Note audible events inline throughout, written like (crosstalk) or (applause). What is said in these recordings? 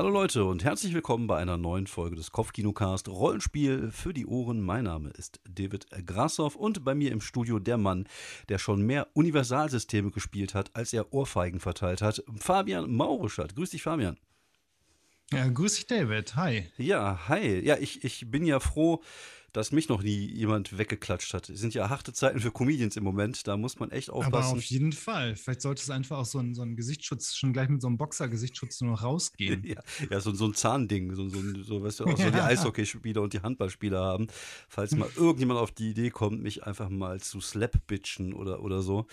Hallo Leute und herzlich willkommen bei einer neuen Folge des Kopfkinocast Rollenspiel für die Ohren. Mein Name ist David Grassoff und bei mir im Studio der Mann, der schon mehr Universalsysteme gespielt hat, als er Ohrfeigen verteilt hat, Fabian Maurischat. Grüß dich, Fabian. Ja, grüß dich, David. Hi. Ja, hi. Ja, ich, ich bin ja froh, dass mich noch nie jemand weggeklatscht hat. Es sind ja harte Zeiten für Comedians im Moment, da muss man echt aufpassen. Aber auf jeden Fall. Vielleicht sollte es einfach auch so ein, so ein Gesichtsschutz, schon gleich mit so einem Boxer-Gesichtsschutz nur noch rausgehen. (laughs) ja, ja so, so ein Zahnding, so, so, so, weißt du, auch so (laughs) die Eishockeyspieler und die Handballspieler haben. Falls mal irgendjemand auf die Idee kommt, mich einfach mal zu slap-bitchen oder, oder so,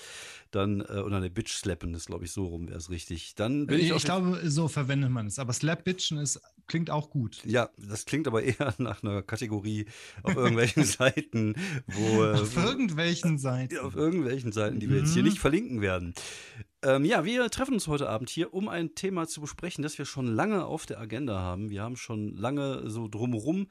dann, äh, oder eine Bitch slappen, ist glaube ich so rum, wäre es richtig. Dann bin ich, ich glaube, so verwendet man es. Aber slap-bitchen klingt auch gut. Ja, das klingt aber (laughs) eher nach einer Kategorie auf irgendwelchen (laughs) Seiten, wo. Auf äh, irgendwelchen (laughs) Seiten. Auf irgendwelchen Seiten, die wir jetzt hier mhm. nicht verlinken werden. Ähm, ja, wir treffen uns heute Abend hier, um ein Thema zu besprechen, das wir schon lange auf der Agenda haben. Wir haben schon lange so drumherum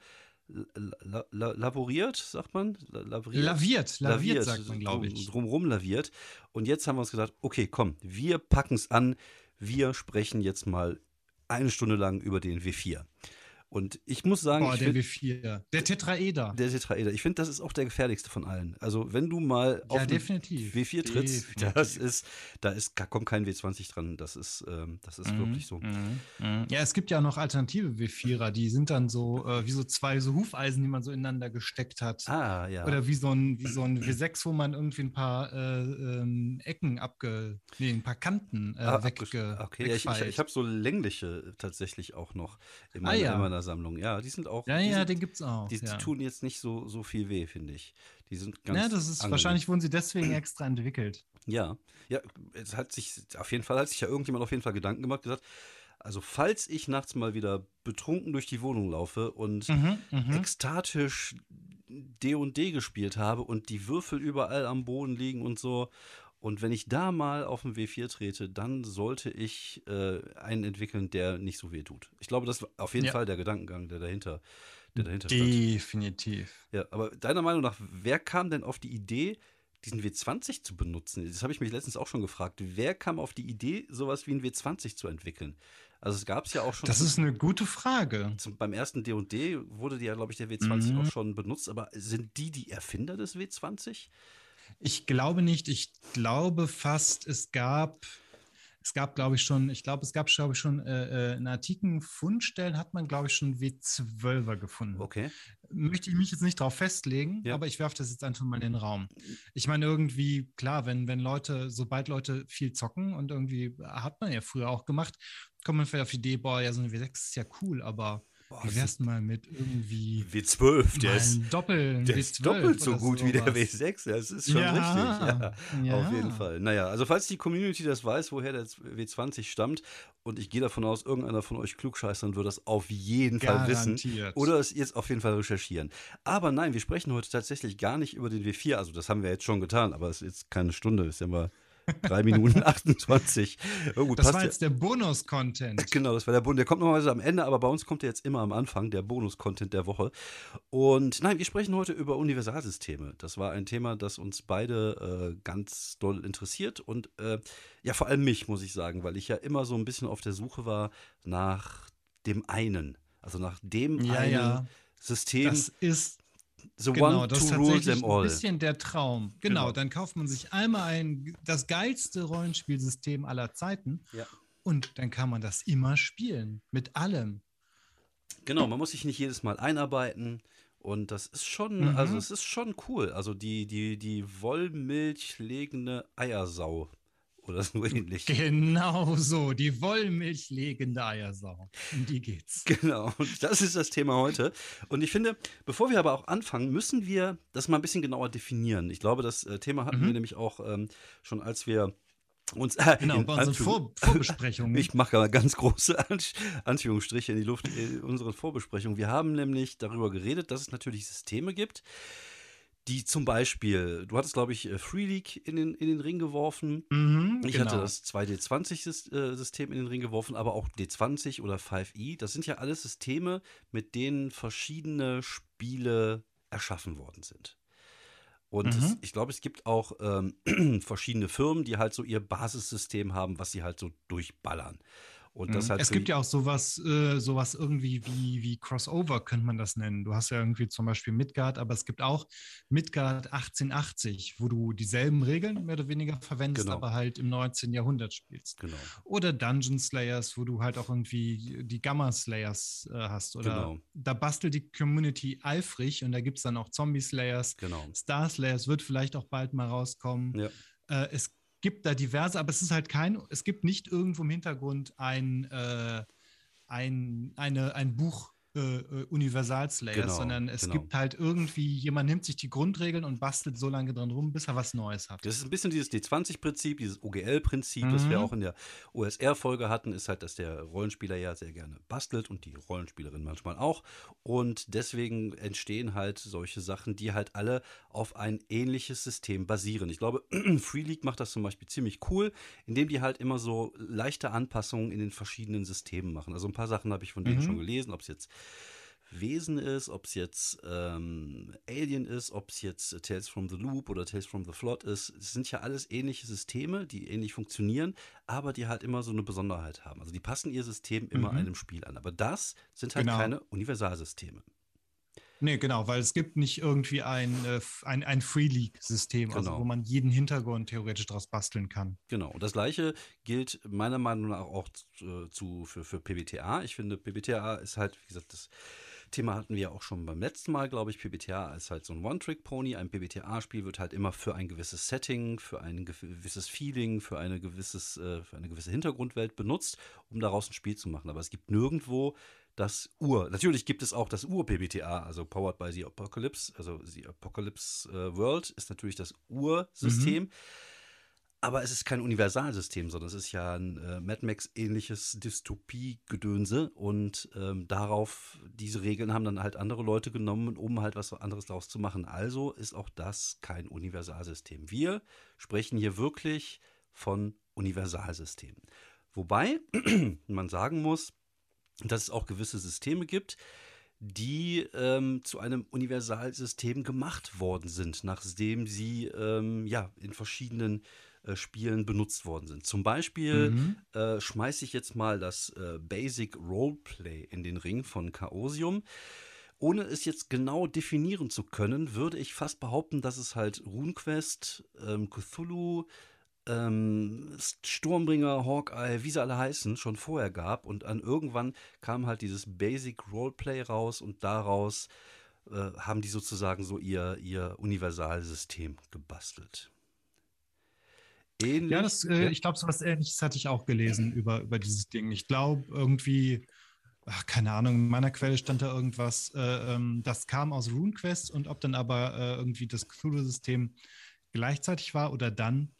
la, la, laboriert, sagt man? Laviert, laviert, laviert sagt man, glaube ich. Drumrum laviert. Und jetzt haben wir uns gesagt, okay, komm, wir packen es an. Wir sprechen jetzt mal eine Stunde lang über den W4. Und ich muss sagen. Boah, der W4. Der Tetraeder. Der Tetraeder. Ich finde, das ist auch der gefährlichste von allen. Also, wenn du mal auf ja, definitiv. W4 trittst, definitiv. das ist, da ist, kommt kein W20 dran. Das ist, ähm, das ist mhm, wirklich so. Mhm, mhm. Ja, es gibt ja noch alternative W4er, die sind dann so, äh, wie so zwei so Hufeisen, die man so ineinander gesteckt hat. Ah, ja. Oder wie so ein, wie so ein W6, wo man irgendwie ein paar äh, ähm, Ecken abge, nee, ein paar Kanten äh, ah, wegge. Okay, ja, ich, ich, ich habe so längliche tatsächlich auch noch in meiner, ah, ja. in meiner Sammlung. Ja, die sind auch. Ja, ja, sind, den gibt's auch. Die, ja. die, tun jetzt nicht so, so viel weh, finde ich. Die sind ganz. Ja, das ist angenehm. wahrscheinlich wurden sie deswegen extra entwickelt. Ja, ja, es hat sich auf jeden Fall hat sich ja irgendjemand auf jeden Fall Gedanken gemacht, gesagt. Also falls ich nachts mal wieder betrunken durch die Wohnung laufe und mhm, mhm. ekstatisch D und D gespielt habe und die Würfel überall am Boden liegen und so und wenn ich da mal auf den W4 trete, dann sollte ich äh, einen entwickeln, der nicht so weh tut. Ich glaube, das war auf jeden ja. Fall der Gedankengang, der dahinter, der dahinter stand. Definitiv. Ja, aber deiner Meinung nach, wer kam denn auf die Idee, diesen W20 zu benutzen? Das habe ich mich letztens auch schon gefragt. Wer kam auf die Idee, sowas wie ein W20 zu entwickeln? Also es gab es ja auch schon. Das ist eine gute Frage. Zum, beim ersten D&D wurde ja, glaube ich, der W20 mhm. auch schon benutzt. Aber sind die die Erfinder des W20? Ich glaube nicht. Ich glaube fast, es gab, es gab, glaube ich, schon, ich glaube, es gab, glaube ich, schon äh, äh, in antiken Fundstellen hat man, glaube ich, schon W12er gefunden. Okay. Möchte ich mich jetzt nicht darauf festlegen, ja. aber ich werfe das jetzt einfach mal in den Raum. Ich meine, irgendwie, klar, wenn, wenn Leute, sobald Leute viel zocken und irgendwie hat man ja früher auch gemacht, kommt man vielleicht auf die Idee, boah, ja, so eine W6 ist ja cool, aber Boah, Wie wär's mal mit irgendwie W12, der ist, Doppel, der ist doppelt so gut wie der W6. Das ist schon ja, richtig. Ja, ja, auf jeden Fall. Naja, also falls die Community das weiß, woher der W20 stammt, und ich gehe davon aus, irgendeiner von euch Klugscheißern wird das auf jeden Fall wissen. Oder es jetzt auf jeden Fall recherchieren. Aber nein, wir sprechen heute tatsächlich gar nicht über den W4. Also das haben wir jetzt schon getan, aber es ist jetzt keine Stunde, ist ja mal Drei Minuten 28. Oh, gut, das war jetzt ja. der Bonus-Content. Genau, das war der Bonus. Der kommt normalerweise am Ende, aber bei uns kommt er jetzt immer am Anfang, der Bonus-Content der Woche. Und nein, wir sprechen heute über Universalsysteme. Das war ein Thema, das uns beide äh, ganz doll interessiert und äh, ja, vor allem mich, muss ich sagen, weil ich ja immer so ein bisschen auf der Suche war nach dem einen. Also nach dem ja, einen ja. System. Das ist The genau, one das ist tatsächlich ein bisschen der Traum. Genau, genau, dann kauft man sich einmal ein, das geilste Rollenspielsystem aller Zeiten ja. und dann kann man das immer spielen. Mit allem. Genau, man muss sich nicht jedes Mal einarbeiten. Und das ist schon, mhm. also es ist schon cool. Also die, die, die Wollmilch legende Eiersau oder so ähnlich. Genau so, die wollmilchlegende Eiersau. Um die geht's. Genau, und das ist das Thema heute. Und ich finde, bevor wir aber auch anfangen, müssen wir das mal ein bisschen genauer definieren. Ich glaube, das äh, Thema hatten mhm. wir nämlich auch ähm, schon, als wir uns äh, genau, bei unseren Vor Vorbesprechungen. (laughs) ich mache ganz große Anführungsstriche in die Luft in unseren Vorbesprechungen. Wir haben nämlich darüber geredet, dass es natürlich Systeme gibt, die zum Beispiel, du hattest, glaube ich, äh, Free League in den, in den Ring geworfen. Mhm, ich genau. hatte das 2D20-System in den Ring geworfen, aber auch D20 oder 5e. Das sind ja alles Systeme, mit denen verschiedene Spiele erschaffen worden sind. Und mhm. es, ich glaube, es gibt auch ähm, (clears throat) verschiedene Firmen, die halt so ihr Basissystem haben, was sie halt so durchballern. Und das mhm. halt es gibt ja auch sowas, äh, sowas irgendwie wie, wie Crossover, könnte man das nennen. Du hast ja irgendwie zum Beispiel Midgard, aber es gibt auch Midgard 1880, wo du dieselben Regeln mehr oder weniger verwendest, genau. aber halt im 19. Jahrhundert spielst. Genau. Oder Dungeon Slayers, wo du halt auch irgendwie die Gamma Slayers äh, hast. Oder genau. da bastelt die Community eifrig und da gibt es dann auch Zombie Slayers. Genau. Star Slayers wird vielleicht auch bald mal rauskommen. Ja. Äh, es gibt da diverse, aber es ist halt kein, es gibt nicht irgendwo im Hintergrund ein, äh, ein, eine, ein Buch äh, äh, Universalslayers, genau, sondern es genau. gibt halt irgendwie, jemand nimmt sich die Grundregeln und bastelt so lange dran rum, bis er was Neues hat. Das ist ein bisschen dieses D20-Prinzip, dieses OGL-Prinzip, mhm. das wir mhm. auch in der OSR-Folge hatten, ist halt, dass der Rollenspieler ja sehr gerne bastelt und die Rollenspielerin manchmal auch. Und deswegen entstehen halt solche Sachen, die halt alle auf ein ähnliches System basieren. Ich glaube, (clears throat) Free League macht das zum Beispiel ziemlich cool, indem die halt immer so leichte Anpassungen in den verschiedenen Systemen machen. Also ein paar Sachen habe ich von denen mhm. schon gelesen, ob es jetzt Wesen ist, ob es jetzt ähm, Alien ist, ob es jetzt Tales from the Loop oder Tales from the Flood ist. Es sind ja alles ähnliche Systeme, die ähnlich funktionieren, aber die halt immer so eine Besonderheit haben. Also die passen ihr System immer mhm. einem Spiel an. Aber das sind halt genau. keine Universalsysteme. Nee, genau, weil es gibt nicht irgendwie ein, äh, ein, ein Free League-System, also genau. also wo man jeden Hintergrund theoretisch daraus basteln kann. Genau, und das gleiche gilt meiner Meinung nach auch zu, zu für, für PBTA. Ich finde, PBTA ist halt, wie gesagt, das Thema hatten wir ja auch schon beim letzten Mal, glaube ich. PBTA ist halt so ein One-Trick-Pony. Ein PBTA-Spiel wird halt immer für ein gewisses Setting, für ein gewisses Feeling, für eine, gewisses, äh, für eine gewisse Hintergrundwelt benutzt, um daraus ein Spiel zu machen. Aber es gibt nirgendwo das Ur. Natürlich gibt es auch das Ur-PBTA, also Powered by the Apocalypse. Also die Apocalypse äh, World ist natürlich das Ursystem. Mhm. Aber es ist kein Universalsystem, sondern es ist ja ein äh, Mad Max-ähnliches Dystopie-Gedönse. Und ähm, darauf, diese Regeln haben dann halt andere Leute genommen, um halt was anderes daraus zu machen. Also ist auch das kein Universalsystem. Wir sprechen hier wirklich von Universalsystemen. Wobei (clears throat) man sagen muss, dass es auch gewisse Systeme gibt, die ähm, zu einem Universalsystem gemacht worden sind, nachdem sie ähm, ja in verschiedenen äh, Spielen benutzt worden sind. Zum Beispiel mhm. äh, schmeiße ich jetzt mal das äh, Basic Roleplay in den Ring von Chaosium. Ohne es jetzt genau definieren zu können, würde ich fast behaupten, dass es halt RuneQuest, ähm, Cthulhu, ähm, Sturmbringer, Hawkeye, wie sie alle heißen, schon vorher gab. Und dann irgendwann kam halt dieses Basic Roleplay raus und daraus äh, haben die sozusagen so ihr, ihr Universalsystem gebastelt. Ähnlich. Ja, das, äh, ich glaube, so was Ähnliches hatte ich auch gelesen über, über dieses Ding. Ich glaube, irgendwie, ach, keine Ahnung, in meiner Quelle stand da irgendwas, äh, ähm, das kam aus RuneQuest und ob dann aber äh, irgendwie das Cthulhu-System gleichzeitig war oder dann,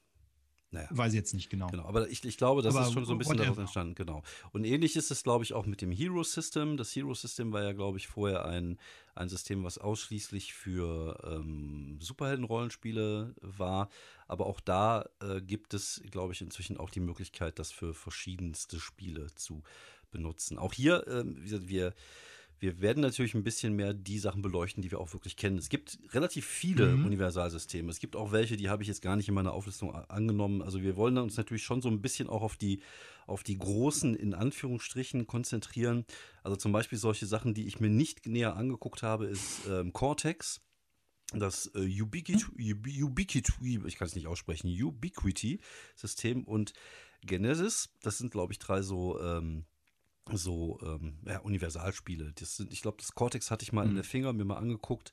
naja. Weiß ich jetzt nicht genau. Genau, aber ich, ich glaube, das aber ist schon so ein bisschen daraus entstanden, genau. Und ähnlich ist es, glaube ich, auch mit dem Hero System. Das Hero System war ja, glaube ich, vorher ein, ein System, was ausschließlich für ähm, Superhelden-Rollenspiele war. Aber auch da äh, gibt es, glaube ich, inzwischen auch die Möglichkeit, das für verschiedenste Spiele zu benutzen. Auch hier, äh, wie gesagt, wir wir werden natürlich ein bisschen mehr die Sachen beleuchten, die wir auch wirklich kennen. Es gibt relativ viele mhm. Universalsysteme. Es gibt auch welche, die habe ich jetzt gar nicht in meiner Auflistung angenommen. Also wir wollen uns natürlich schon so ein bisschen auch auf die, auf die großen, in Anführungsstrichen, konzentrieren. Also zum Beispiel solche Sachen, die ich mir nicht näher angeguckt habe, ist ähm, Cortex. Das äh, Ubiquity, Ubiquity, ich kann es nicht aussprechen, Ubiquity-System und Genesis. Das sind, glaube ich, drei so ähm, so ähm, ja, Universalspiele. Das sind, ich glaube, das Cortex hatte ich mal mhm. in der Finger mir mal angeguckt,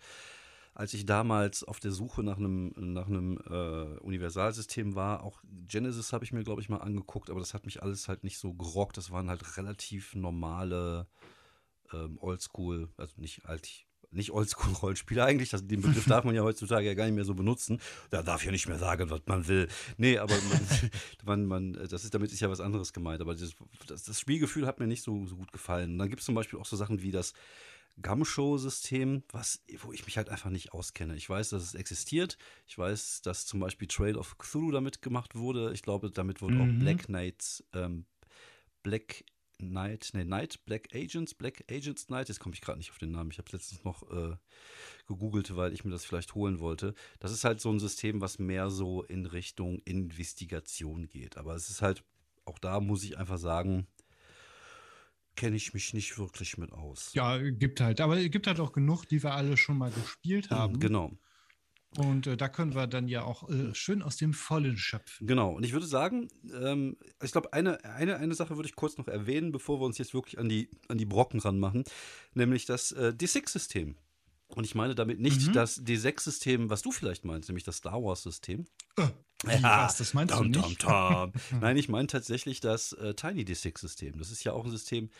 als ich damals auf der Suche nach einem nach einem äh, Universalsystem war. Auch Genesis habe ich mir glaube ich mal angeguckt, aber das hat mich alles halt nicht so gerockt. Das waren halt relativ normale ähm, Oldschool, also nicht alt, nicht Oldschool-Rollenspiele eigentlich. Das, den Begriff (laughs) darf man ja heutzutage ja gar nicht mehr so benutzen. Da darf ja nicht mehr sagen, was man will. Nee, aber man, (laughs) man, man das ist, damit ist ja was anderes gemeint. Aber das, das, das Spielgefühl hat mir nicht so, so gut gefallen. Und dann gibt es zum Beispiel auch so Sachen wie das Gumshow-System, was, wo ich mich halt einfach nicht auskenne. Ich weiß, dass es existiert. Ich weiß, dass zum Beispiel Trail of Cthulhu damit gemacht wurde. Ich glaube, damit wurde mhm. auch Black Knights, ähm, Black Night, nee, Night, Black Agents, Black Agents Night, jetzt komme ich gerade nicht auf den Namen, ich habe es letztens noch äh, gegoogelt, weil ich mir das vielleicht holen wollte. Das ist halt so ein System, was mehr so in Richtung Investigation geht. Aber es ist halt, auch da muss ich einfach sagen, kenne ich mich nicht wirklich mit aus. Ja, gibt halt. Aber es gibt halt auch genug, die wir alle schon mal gespielt haben. Genau. Und äh, da können wir dann ja auch äh, schön aus dem Vollen schöpfen. Genau. Und ich würde sagen, ähm, ich glaube, eine, eine, eine Sache würde ich kurz noch erwähnen, bevor wir uns jetzt wirklich an die, an die Brocken ranmachen, nämlich das äh, D6-System. Und ich meine damit nicht mhm. das D6-System, was du vielleicht meinst, nämlich das Star Wars-System. Äh, (laughs) ja, was, das meinst dum, du nicht? Dum, dum. (laughs) Nein, ich meine tatsächlich das äh, Tiny D6-System. Das ist ja auch ein System,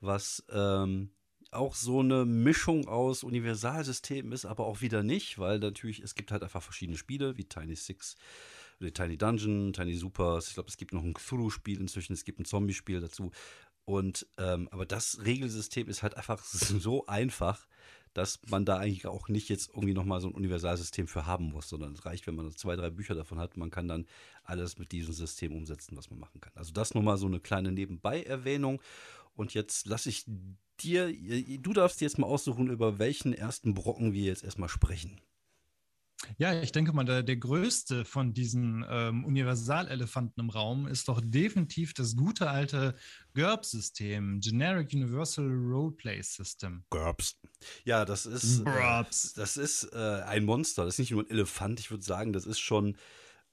was ähm, auch so eine Mischung aus Universalsystemen ist, aber auch wieder nicht, weil natürlich, es gibt halt einfach verschiedene Spiele, wie Tiny Six, Tiny Dungeon, Tiny Supers. Ich glaube, es gibt noch ein Cthulhu-Spiel inzwischen, es gibt ein Zombie-Spiel dazu. Und ähm, aber das Regelsystem ist halt einfach (laughs) so einfach, dass man da eigentlich auch nicht jetzt irgendwie nochmal so ein Universalsystem für haben muss, sondern es reicht, wenn man zwei, drei Bücher davon hat. Man kann dann alles mit diesem System umsetzen, was man machen kann. Also das nur mal so eine kleine Nebenbei-Erwähnung. Und jetzt lasse ich dir, du darfst jetzt mal aussuchen, über welchen ersten Brocken wir jetzt erstmal sprechen. Ja, ich denke mal, der, der größte von diesen ähm, Universalelefanten im Raum ist doch definitiv das gute alte GURPS-System, Generic Universal Roleplay System. GURPS. Ja, das ist, äh, das ist äh, ein Monster. Das ist nicht nur ein Elefant. Ich würde sagen, das ist schon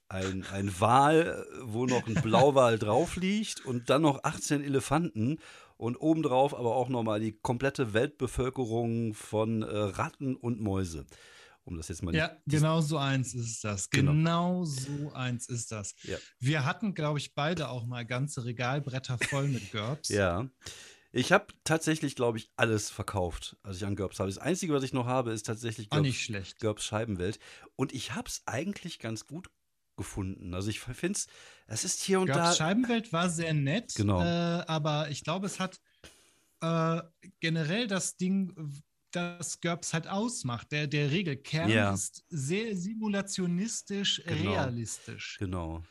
ein, ein Wal, wo noch ein Blauwal (laughs) drauf liegt und dann noch 18 Elefanten und obendrauf aber auch nochmal die komplette Weltbevölkerung von äh, Ratten und Mäuse. Um das jetzt mal Ja, genau so eins ist das. Genau, genau so eins ist das. Ja. Wir hatten, glaube ich, beide auch mal ganze Regalbretter voll mit GURPS. (laughs) ja. Ich habe tatsächlich, glaube ich, alles verkauft, als ich an GURPS habe. Das Einzige, was ich noch habe, ist tatsächlich GURPS, nicht schlecht. GURPS Scheibenwelt. Und ich habe es eigentlich ganz gut gefunden. Also ich finde es, es ist hier und GURPS da. Scheibenwelt war sehr nett, genau. Äh, aber ich glaube, es hat äh, generell das Ding das GURPS halt ausmacht. Der, der Regelkern ja. ist sehr simulationistisch genau. realistisch. Genau.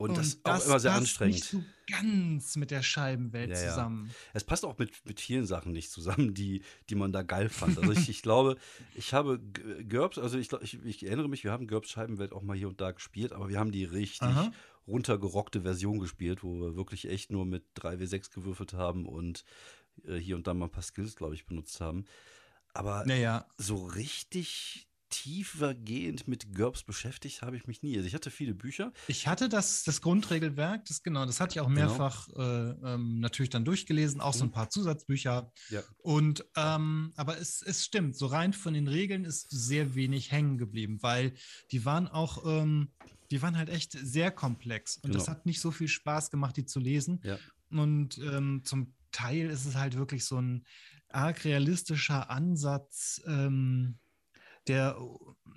Und, und das, ist auch immer sehr anstrengend. Nicht so ganz mit der Scheibenwelt ja, zusammen. Ja. Es passt auch mit, mit vielen Sachen nicht zusammen, die, die man da geil fand. Also ich, ich glaube, ich habe GURPS, also ich, ich, ich, erinnere mich, wir haben GURPS Scheibenwelt auch mal hier und da gespielt, aber wir haben die richtig Aha. runtergerockte Version gespielt, wo wir wirklich echt nur mit 3W6 gewürfelt haben und äh, hier und da mal ein paar Skills, glaube ich, benutzt haben. Aber naja. so richtig tiefergehend mit GURPS beschäftigt habe ich mich nie. Also ich hatte viele Bücher. Ich hatte das, das Grundregelwerk, das genau, das hatte ich auch genau. mehrfach genau. äh, ähm, natürlich dann durchgelesen, auch so ein mhm. paar Zusatzbücher. Ja. Und ähm, aber es, es stimmt, so rein von den Regeln ist sehr wenig hängen geblieben, weil die waren auch, ähm, die waren halt echt sehr komplex und genau. das hat nicht so viel Spaß gemacht, die zu lesen. Ja. Und ähm, zum Teil ist es halt wirklich so ein arg realistischer Ansatz, ähm, der,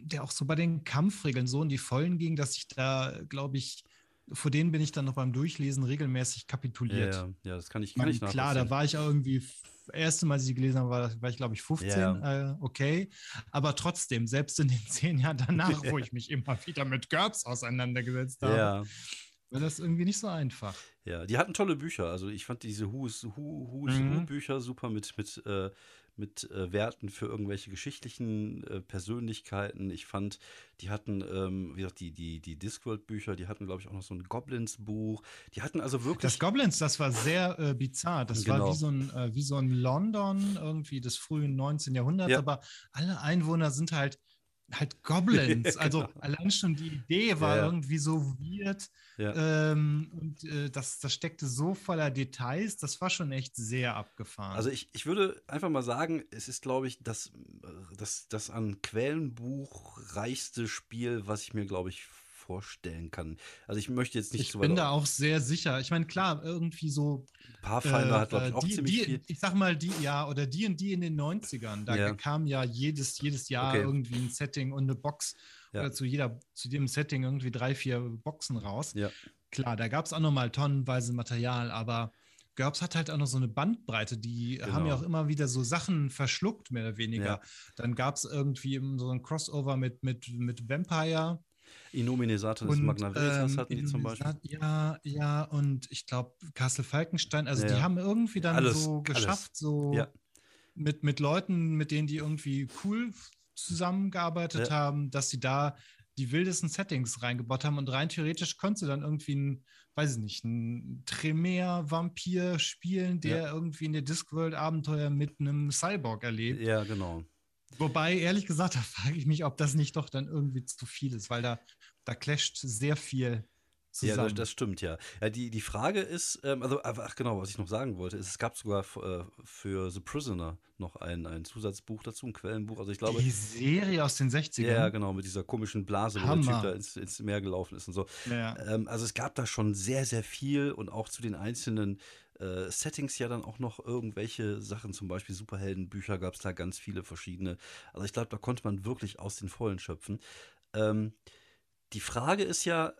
der auch so bei den Kampfregeln so in die Vollen ging, dass ich da, glaube ich, vor denen bin ich dann noch beim Durchlesen regelmäßig kapituliert. Ja, ja das kann ich, kann ich Klar, da war ich auch irgendwie, erste Mal, als ich sie gelesen habe, war, war ich, glaube ich, 15. Ja. Äh, okay. Aber trotzdem, selbst in den (laughs) zehn Jahren danach, wo ich mich immer wieder mit GURPS auseinandergesetzt habe, ja. war das irgendwie nicht so einfach. Ja, die hatten tolle Bücher. Also ich fand diese Who's Who, Who's mhm. Who Bücher super mit, mit, äh, mit äh, Werten für irgendwelche geschichtlichen äh, Persönlichkeiten. Ich fand, die hatten, ähm, wie gesagt, die, die, die Discworld-Bücher, die hatten, glaube ich, auch noch so ein Goblins-Buch. Die hatten also wirklich. Das Goblins, das war sehr äh, bizarr. Das genau. war wie so, ein, äh, wie so ein London irgendwie des frühen 19. Jahrhunderts, ja. aber alle Einwohner sind halt halt Goblins. (laughs) Also genau. allein schon die Idee war ja, irgendwie so weird. Ja. Ähm, und äh, das, das steckte so voller Details, das war schon echt sehr abgefahren. Also ich, ich würde einfach mal sagen, es ist, glaube ich, das, das, das an Quellenbuch reichste Spiel, was ich mir, glaube ich, vorstellen kann. Also ich möchte jetzt nicht Ich bin da auch sehr sicher. Ich meine, klar, irgendwie so. Pathfinder äh, hat, glaube ich, auch die, ziemlich die, viel. Ich sag mal, die, ja, oder die und die in den 90ern. Da ja. kam ja jedes, jedes Jahr okay. irgendwie ein Setting und eine Box. Ja. Oder zu jeder, zu jedem Setting irgendwie drei, vier Boxen raus. Ja. Klar, da gab es auch nochmal tonnenweise Material, aber GURPS hat halt auch noch so eine Bandbreite, die genau. haben ja auch immer wieder so Sachen verschluckt, mehr oder weniger. Ja. Dann gab es irgendwie so ein Crossover mit, mit, mit Vampire. Inomine Satanis Magna Veritas ähm, hatten die zum Beispiel. Ja, ja, und ich glaube Castle Falkenstein, also ja, die haben irgendwie dann alles, so geschafft, alles. so ja. mit, mit Leuten, mit denen die irgendwie cool zusammengearbeitet ja. haben, dass sie da die wildesten Settings reingebaut haben und rein theoretisch konntest du dann irgendwie ein weiß ich nicht, ein Tremere-Vampir spielen, der ja. irgendwie in der Discworld-Abenteuer mit einem Cyborg erlebt. Ja, genau. Wobei, ehrlich gesagt, (laughs) da frage ich mich, ob das nicht doch dann irgendwie zu viel ist, weil da, da clasht sehr viel zusammen. Ja, das, das, stimmt, ja. ja die, die Frage ist, ähm, also, ach genau, was ich noch sagen wollte, ist, es gab sogar äh, für The Prisoner noch ein, ein Zusatzbuch dazu, ein Quellenbuch. Also ich glaube. Die Serie aus den 60ern. Ja, genau, mit dieser komischen Blase, wo Hammer. der Typ da ins, ins Meer gelaufen ist und so. Ja. Ähm, also es gab da schon sehr, sehr viel und auch zu den einzelnen äh, Settings ja dann auch noch irgendwelche Sachen, zum Beispiel Superheldenbücher gab es da ganz viele verschiedene. Also ich glaube, da konnte man wirklich aus den Vollen schöpfen. Ähm, die Frage ist ja,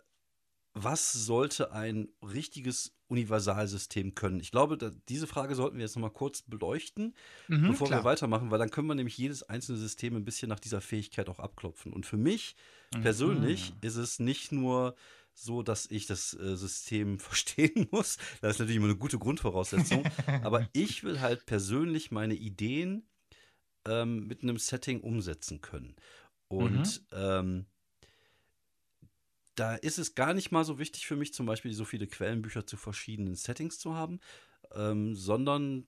was sollte ein richtiges Universalsystem können? Ich glaube, da, diese Frage sollten wir jetzt nochmal kurz beleuchten, mhm, bevor klar. wir weitermachen, weil dann können wir nämlich jedes einzelne System ein bisschen nach dieser Fähigkeit auch abklopfen. Und für mich mhm. persönlich ist es nicht nur so, dass ich das äh, System (laughs) verstehen muss. Das ist natürlich immer eine gute Grundvoraussetzung. aber (laughs) ich will halt persönlich meine Ideen ähm, mit einem Setting umsetzen können. Und mhm. ähm, da ist es gar nicht mal so wichtig für mich, zum Beispiel so viele Quellenbücher zu verschiedenen Settings zu haben, ähm, sondern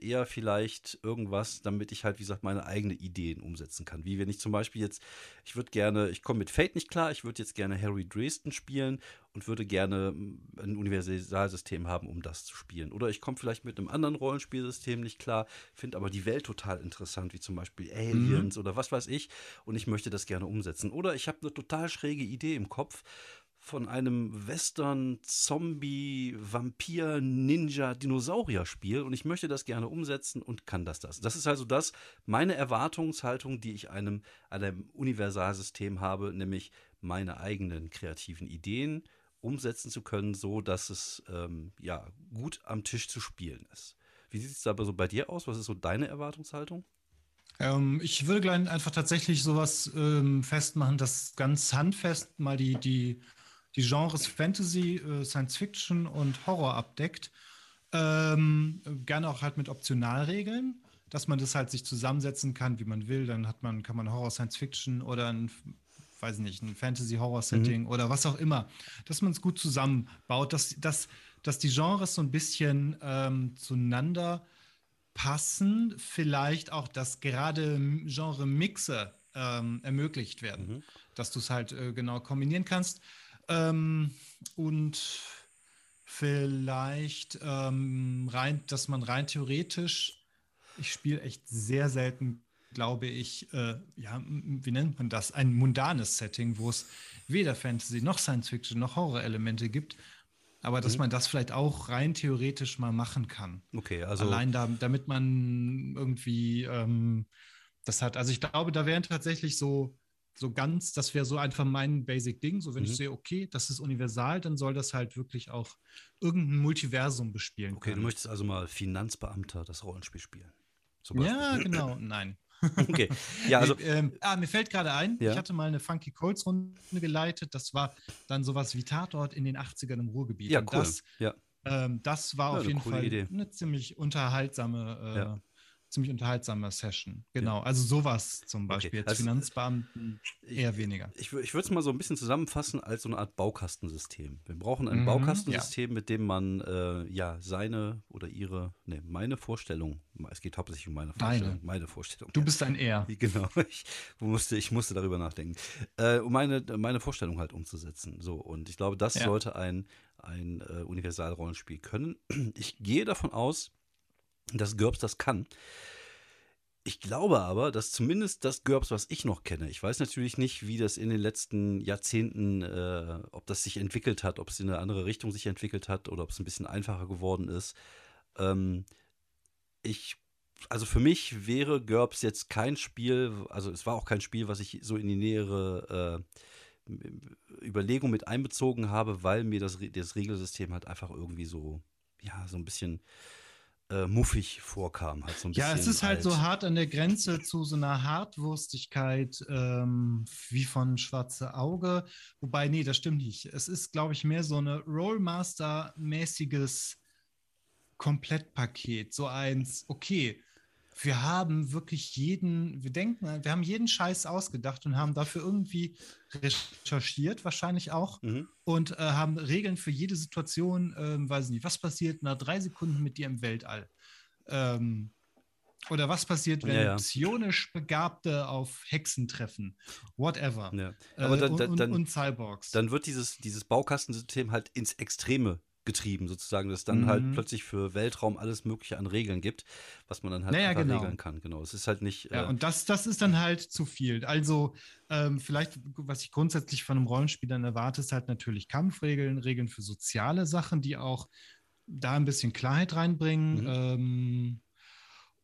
eher vielleicht irgendwas, damit ich halt, wie gesagt, meine eigenen Ideen umsetzen kann. Wie wenn ich zum Beispiel jetzt, ich würde gerne, ich komme mit Fate nicht klar, ich würde jetzt gerne Harry Dresden spielen und würde gerne mm, ein Universalsystem haben, um das zu spielen. Oder ich komme vielleicht mit einem anderen Rollenspielsystem nicht klar, finde aber die Welt total interessant, wie zum Beispiel Aliens mhm. oder was weiß ich, und ich möchte das gerne umsetzen. Oder ich habe eine total schräge Idee im Kopf von einem Western, Zombie, Vampir, Ninja, Dinosaurier-Spiel und ich möchte das gerne umsetzen und kann das das. Das ist also das, meine Erwartungshaltung, die ich einem, einem Universalsystem habe, nämlich meine eigenen kreativen Ideen umsetzen zu können, so dass es ähm, ja gut am Tisch zu spielen ist. Wie sieht es aber so bei dir aus? Was ist so deine Erwartungshaltung? Ähm, ich würde gleich einfach tatsächlich sowas ähm, festmachen, das ganz handfest mal die, die die Genres Fantasy, äh, Science Fiction und Horror abdeckt. Ähm, gerne auch halt mit Optionalregeln, dass man das halt sich zusammensetzen kann, wie man will. Dann hat man, kann man Horror, Science Fiction oder ein, weiß nicht, ein Fantasy-Horror-Setting mhm. oder was auch immer, dass man es gut zusammenbaut, dass, dass, dass die Genres so ein bisschen ähm, zueinander passen, vielleicht auch, dass gerade Genre-Mixe ähm, ermöglicht werden, mhm. dass du es halt äh, genau kombinieren kannst. Ähm, und vielleicht ähm, rein, dass man rein theoretisch, ich spiele echt sehr selten, glaube ich, äh, ja, wie nennt man das? Ein mundanes Setting, wo es weder Fantasy noch Science Fiction noch Horror-Elemente gibt. Aber dass mhm. man das vielleicht auch rein theoretisch mal machen kann. Okay, also. Allein da, damit man irgendwie ähm, das hat. Also ich glaube, da wären tatsächlich so so ganz, das wäre so einfach mein Basic-Ding. So, wenn mhm. ich sehe, okay, das ist universal, dann soll das halt wirklich auch irgendein Multiversum bespielen. Okay, können. du möchtest also mal Finanzbeamter das Rollenspiel spielen. Ja, (laughs) genau. (laughs) Nein. Okay. Ja, also. ähm, ah, mir fällt gerade ein, ja? ich hatte mal eine Funky Colts Runde geleitet. Das war dann sowas wie Tatort in den 80ern im Ruhrgebiet. Ja, cool. Das, ja. Ähm, das war ja, auf jeden Fall Idee. eine ziemlich unterhaltsame äh, ziemlich unterhaltsame Session. Genau, ja. also sowas zum Beispiel. Okay. Jetzt also, Finanzbeamten eher weniger. Ich, ich würde es mal so ein bisschen zusammenfassen als so eine Art Baukastensystem. Wir brauchen ein mhm, Baukastensystem, ja. mit dem man äh, ja seine oder ihre, ne, meine Vorstellung, es geht hauptsächlich um meine Vorstellung. Deine. Meine Vorstellung. Du bist ein Er. (laughs) Genau, ich musste, ich musste darüber nachdenken. Äh, um meine, meine Vorstellung halt umzusetzen. So, und ich glaube, das ja. sollte ein, ein äh, Universalrollenspiel können. Ich gehe davon aus, dass GURPS das kann. Ich glaube aber, dass zumindest das GURPS, was ich noch kenne, ich weiß natürlich nicht, wie das in den letzten Jahrzehnten, äh, ob das sich entwickelt hat, ob es in eine andere Richtung sich entwickelt hat oder ob es ein bisschen einfacher geworden ist. Ähm, ich, also für mich wäre GURPS jetzt kein Spiel, also es war auch kein Spiel, was ich so in die nähere äh, Überlegung mit einbezogen habe, weil mir das, das Regelsystem halt einfach irgendwie so, ja, so ein bisschen äh, muffig vorkam. Halt so ein ja, es ist halt alt. so hart an der Grenze zu so einer Hartwurstigkeit ähm, wie von Schwarze Auge. Wobei, nee, das stimmt nicht. Es ist, glaube ich, mehr so eine Rollmaster-mäßiges Komplettpaket. So eins, okay, wir haben wirklich jeden, wir denken, wir haben jeden Scheiß ausgedacht und haben dafür irgendwie recherchiert, wahrscheinlich auch, mhm. und äh, haben Regeln für jede Situation, ähm, weiß nicht, was passiert nach drei Sekunden mit dir im Weltall? Ähm, oder was passiert, wenn ja, ja. psionisch Begabte auf Hexen treffen? Whatever. Ja. Aber dann, äh, und, dann, und, Cyborgs. Dann wird dieses, dieses Baukastensystem halt ins Extreme getrieben, sozusagen, dass es dann halt mhm. halt plötzlich für Weltraum alles Mögliche an Regeln gibt, was man dann halt naja, genau. regeln kann. Genau. Es ist halt nicht. Ja, äh, und das, das ist dann halt zu viel. Also, ähm, vielleicht, was ich grundsätzlich von einem Rollenspiel dann erwarte, ist halt natürlich Kampfregeln, Regeln für soziale Sachen, die auch da ein bisschen Klarheit reinbringen. Mhm. Ähm,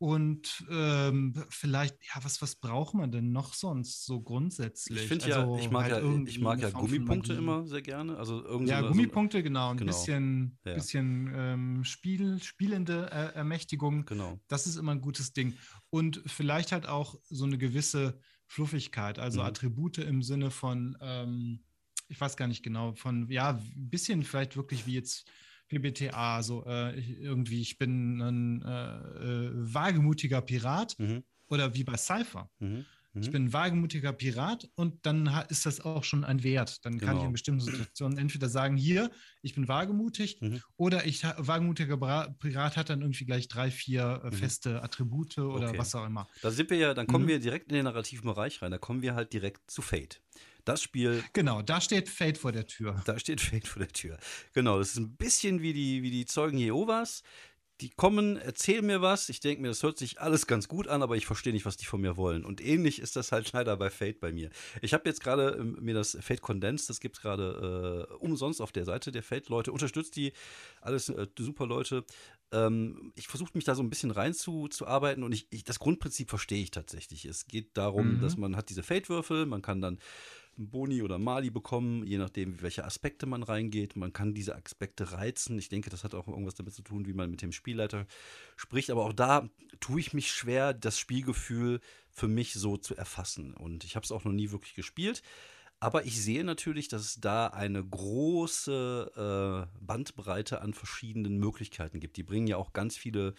und ähm, vielleicht, ja, was, was braucht man denn noch sonst so grundsätzlich? Ich finde also, ja, ich mag halt ja, ich mag ja Gummipunkte immer sehr gerne. Also irgendwie ja, so Gummipunkte, so, genau. Ein genau. bisschen, ja. bisschen ähm, Spiel, spielende äh, Ermächtigung. Genau. Das ist immer ein gutes Ding. Und vielleicht halt auch so eine gewisse Fluffigkeit, also mhm. Attribute im Sinne von, ähm, ich weiß gar nicht genau, von, ja, ein bisschen vielleicht wirklich wie jetzt PBTA, so äh, ich, irgendwie, ich bin ein äh, äh, wagemutiger Pirat mhm. oder wie bei Cypher. Mhm. Ich mhm. bin ein wagemutiger Pirat und dann ist das auch schon ein Wert. Dann genau. kann ich in genau. bestimmten Situationen entweder sagen, hier, ich bin wagemutig mhm. oder ich wagemutiger Pirat hat dann irgendwie gleich drei, vier äh, mhm. feste Attribute oder okay. was auch immer. Da sind wir ja, dann kommen wir direkt in den narrativen Bereich rein. Da kommen wir halt direkt zu Fate. Das Spiel. Genau, da steht Fate vor der Tür. Da steht Fate vor der Tür. Genau, das ist ein bisschen wie die, wie die Zeugen Jehovas. Die kommen, erzählen mir was. Ich denke mir, das hört sich alles ganz gut an, aber ich verstehe nicht, was die von mir wollen. Und ähnlich ist das halt (laughs) leider bei Fate bei mir. Ich habe jetzt gerade ähm, mir das Fate Condensed, das gibt es gerade äh, umsonst auf der Seite der Fate-Leute. Unterstützt die, alles äh, super Leute. Ähm, ich versuche mich da so ein bisschen reinzuarbeiten und ich, ich, das Grundprinzip verstehe ich tatsächlich. Es geht darum, mhm. dass man hat diese Fate-Würfel, man kann dann Boni oder Mali bekommen, je nachdem, welche Aspekte man reingeht. Man kann diese Aspekte reizen. Ich denke, das hat auch irgendwas damit zu tun, wie man mit dem Spielleiter spricht. Aber auch da tue ich mich schwer, das Spielgefühl für mich so zu erfassen. Und ich habe es auch noch nie wirklich gespielt. Aber ich sehe natürlich, dass es da eine große äh, Bandbreite an verschiedenen Möglichkeiten gibt. Die bringen ja auch ganz viele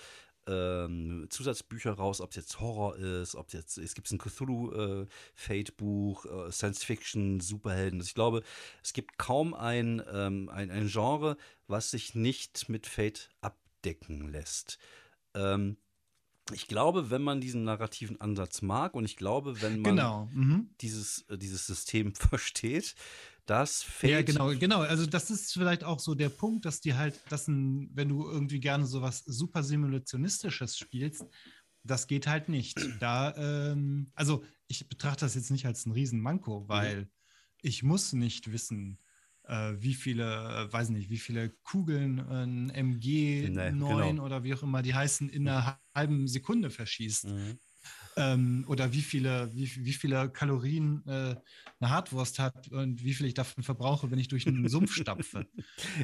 ähm, Zusatzbücher raus, ob es jetzt Horror ist, ob es jetzt, es gibt ein Cthulhu-Fate-Buch, äh, äh, Science-Fiction, Superhelden. Also ich glaube, es gibt kaum ein, ähm, ein, ein Genre, was sich nicht mit Fate abdecken lässt. Ähm, ich glaube, wenn man diesen narrativen Ansatz mag und ich glaube, wenn man genau. mhm. dieses, äh, dieses System (laughs) versteht, das fehlt. Ja, genau, genau. Also das ist vielleicht auch so der Punkt, dass die halt, dass ein, wenn du irgendwie gerne so was super simulationistisches spielst, das geht halt nicht. (clears throat) Da, ähm, also ich betrachte das jetzt nicht als ein Riesenmanko, mhm. weil mhm. ich muss nicht wissen, äh, wie viele, äh, weiß nicht, wie viele Kugeln ein MG9 nee, genau. oder wie auch immer die heißen, in einer halben Sekunde verschießt. Mhm ähm, oder wie viele, wie, wie viele Kalorien äh, eine Hartwurst hat und wie viel ich davon verbrauche, wenn ich durch einen Sumpf (laughs) stapfe.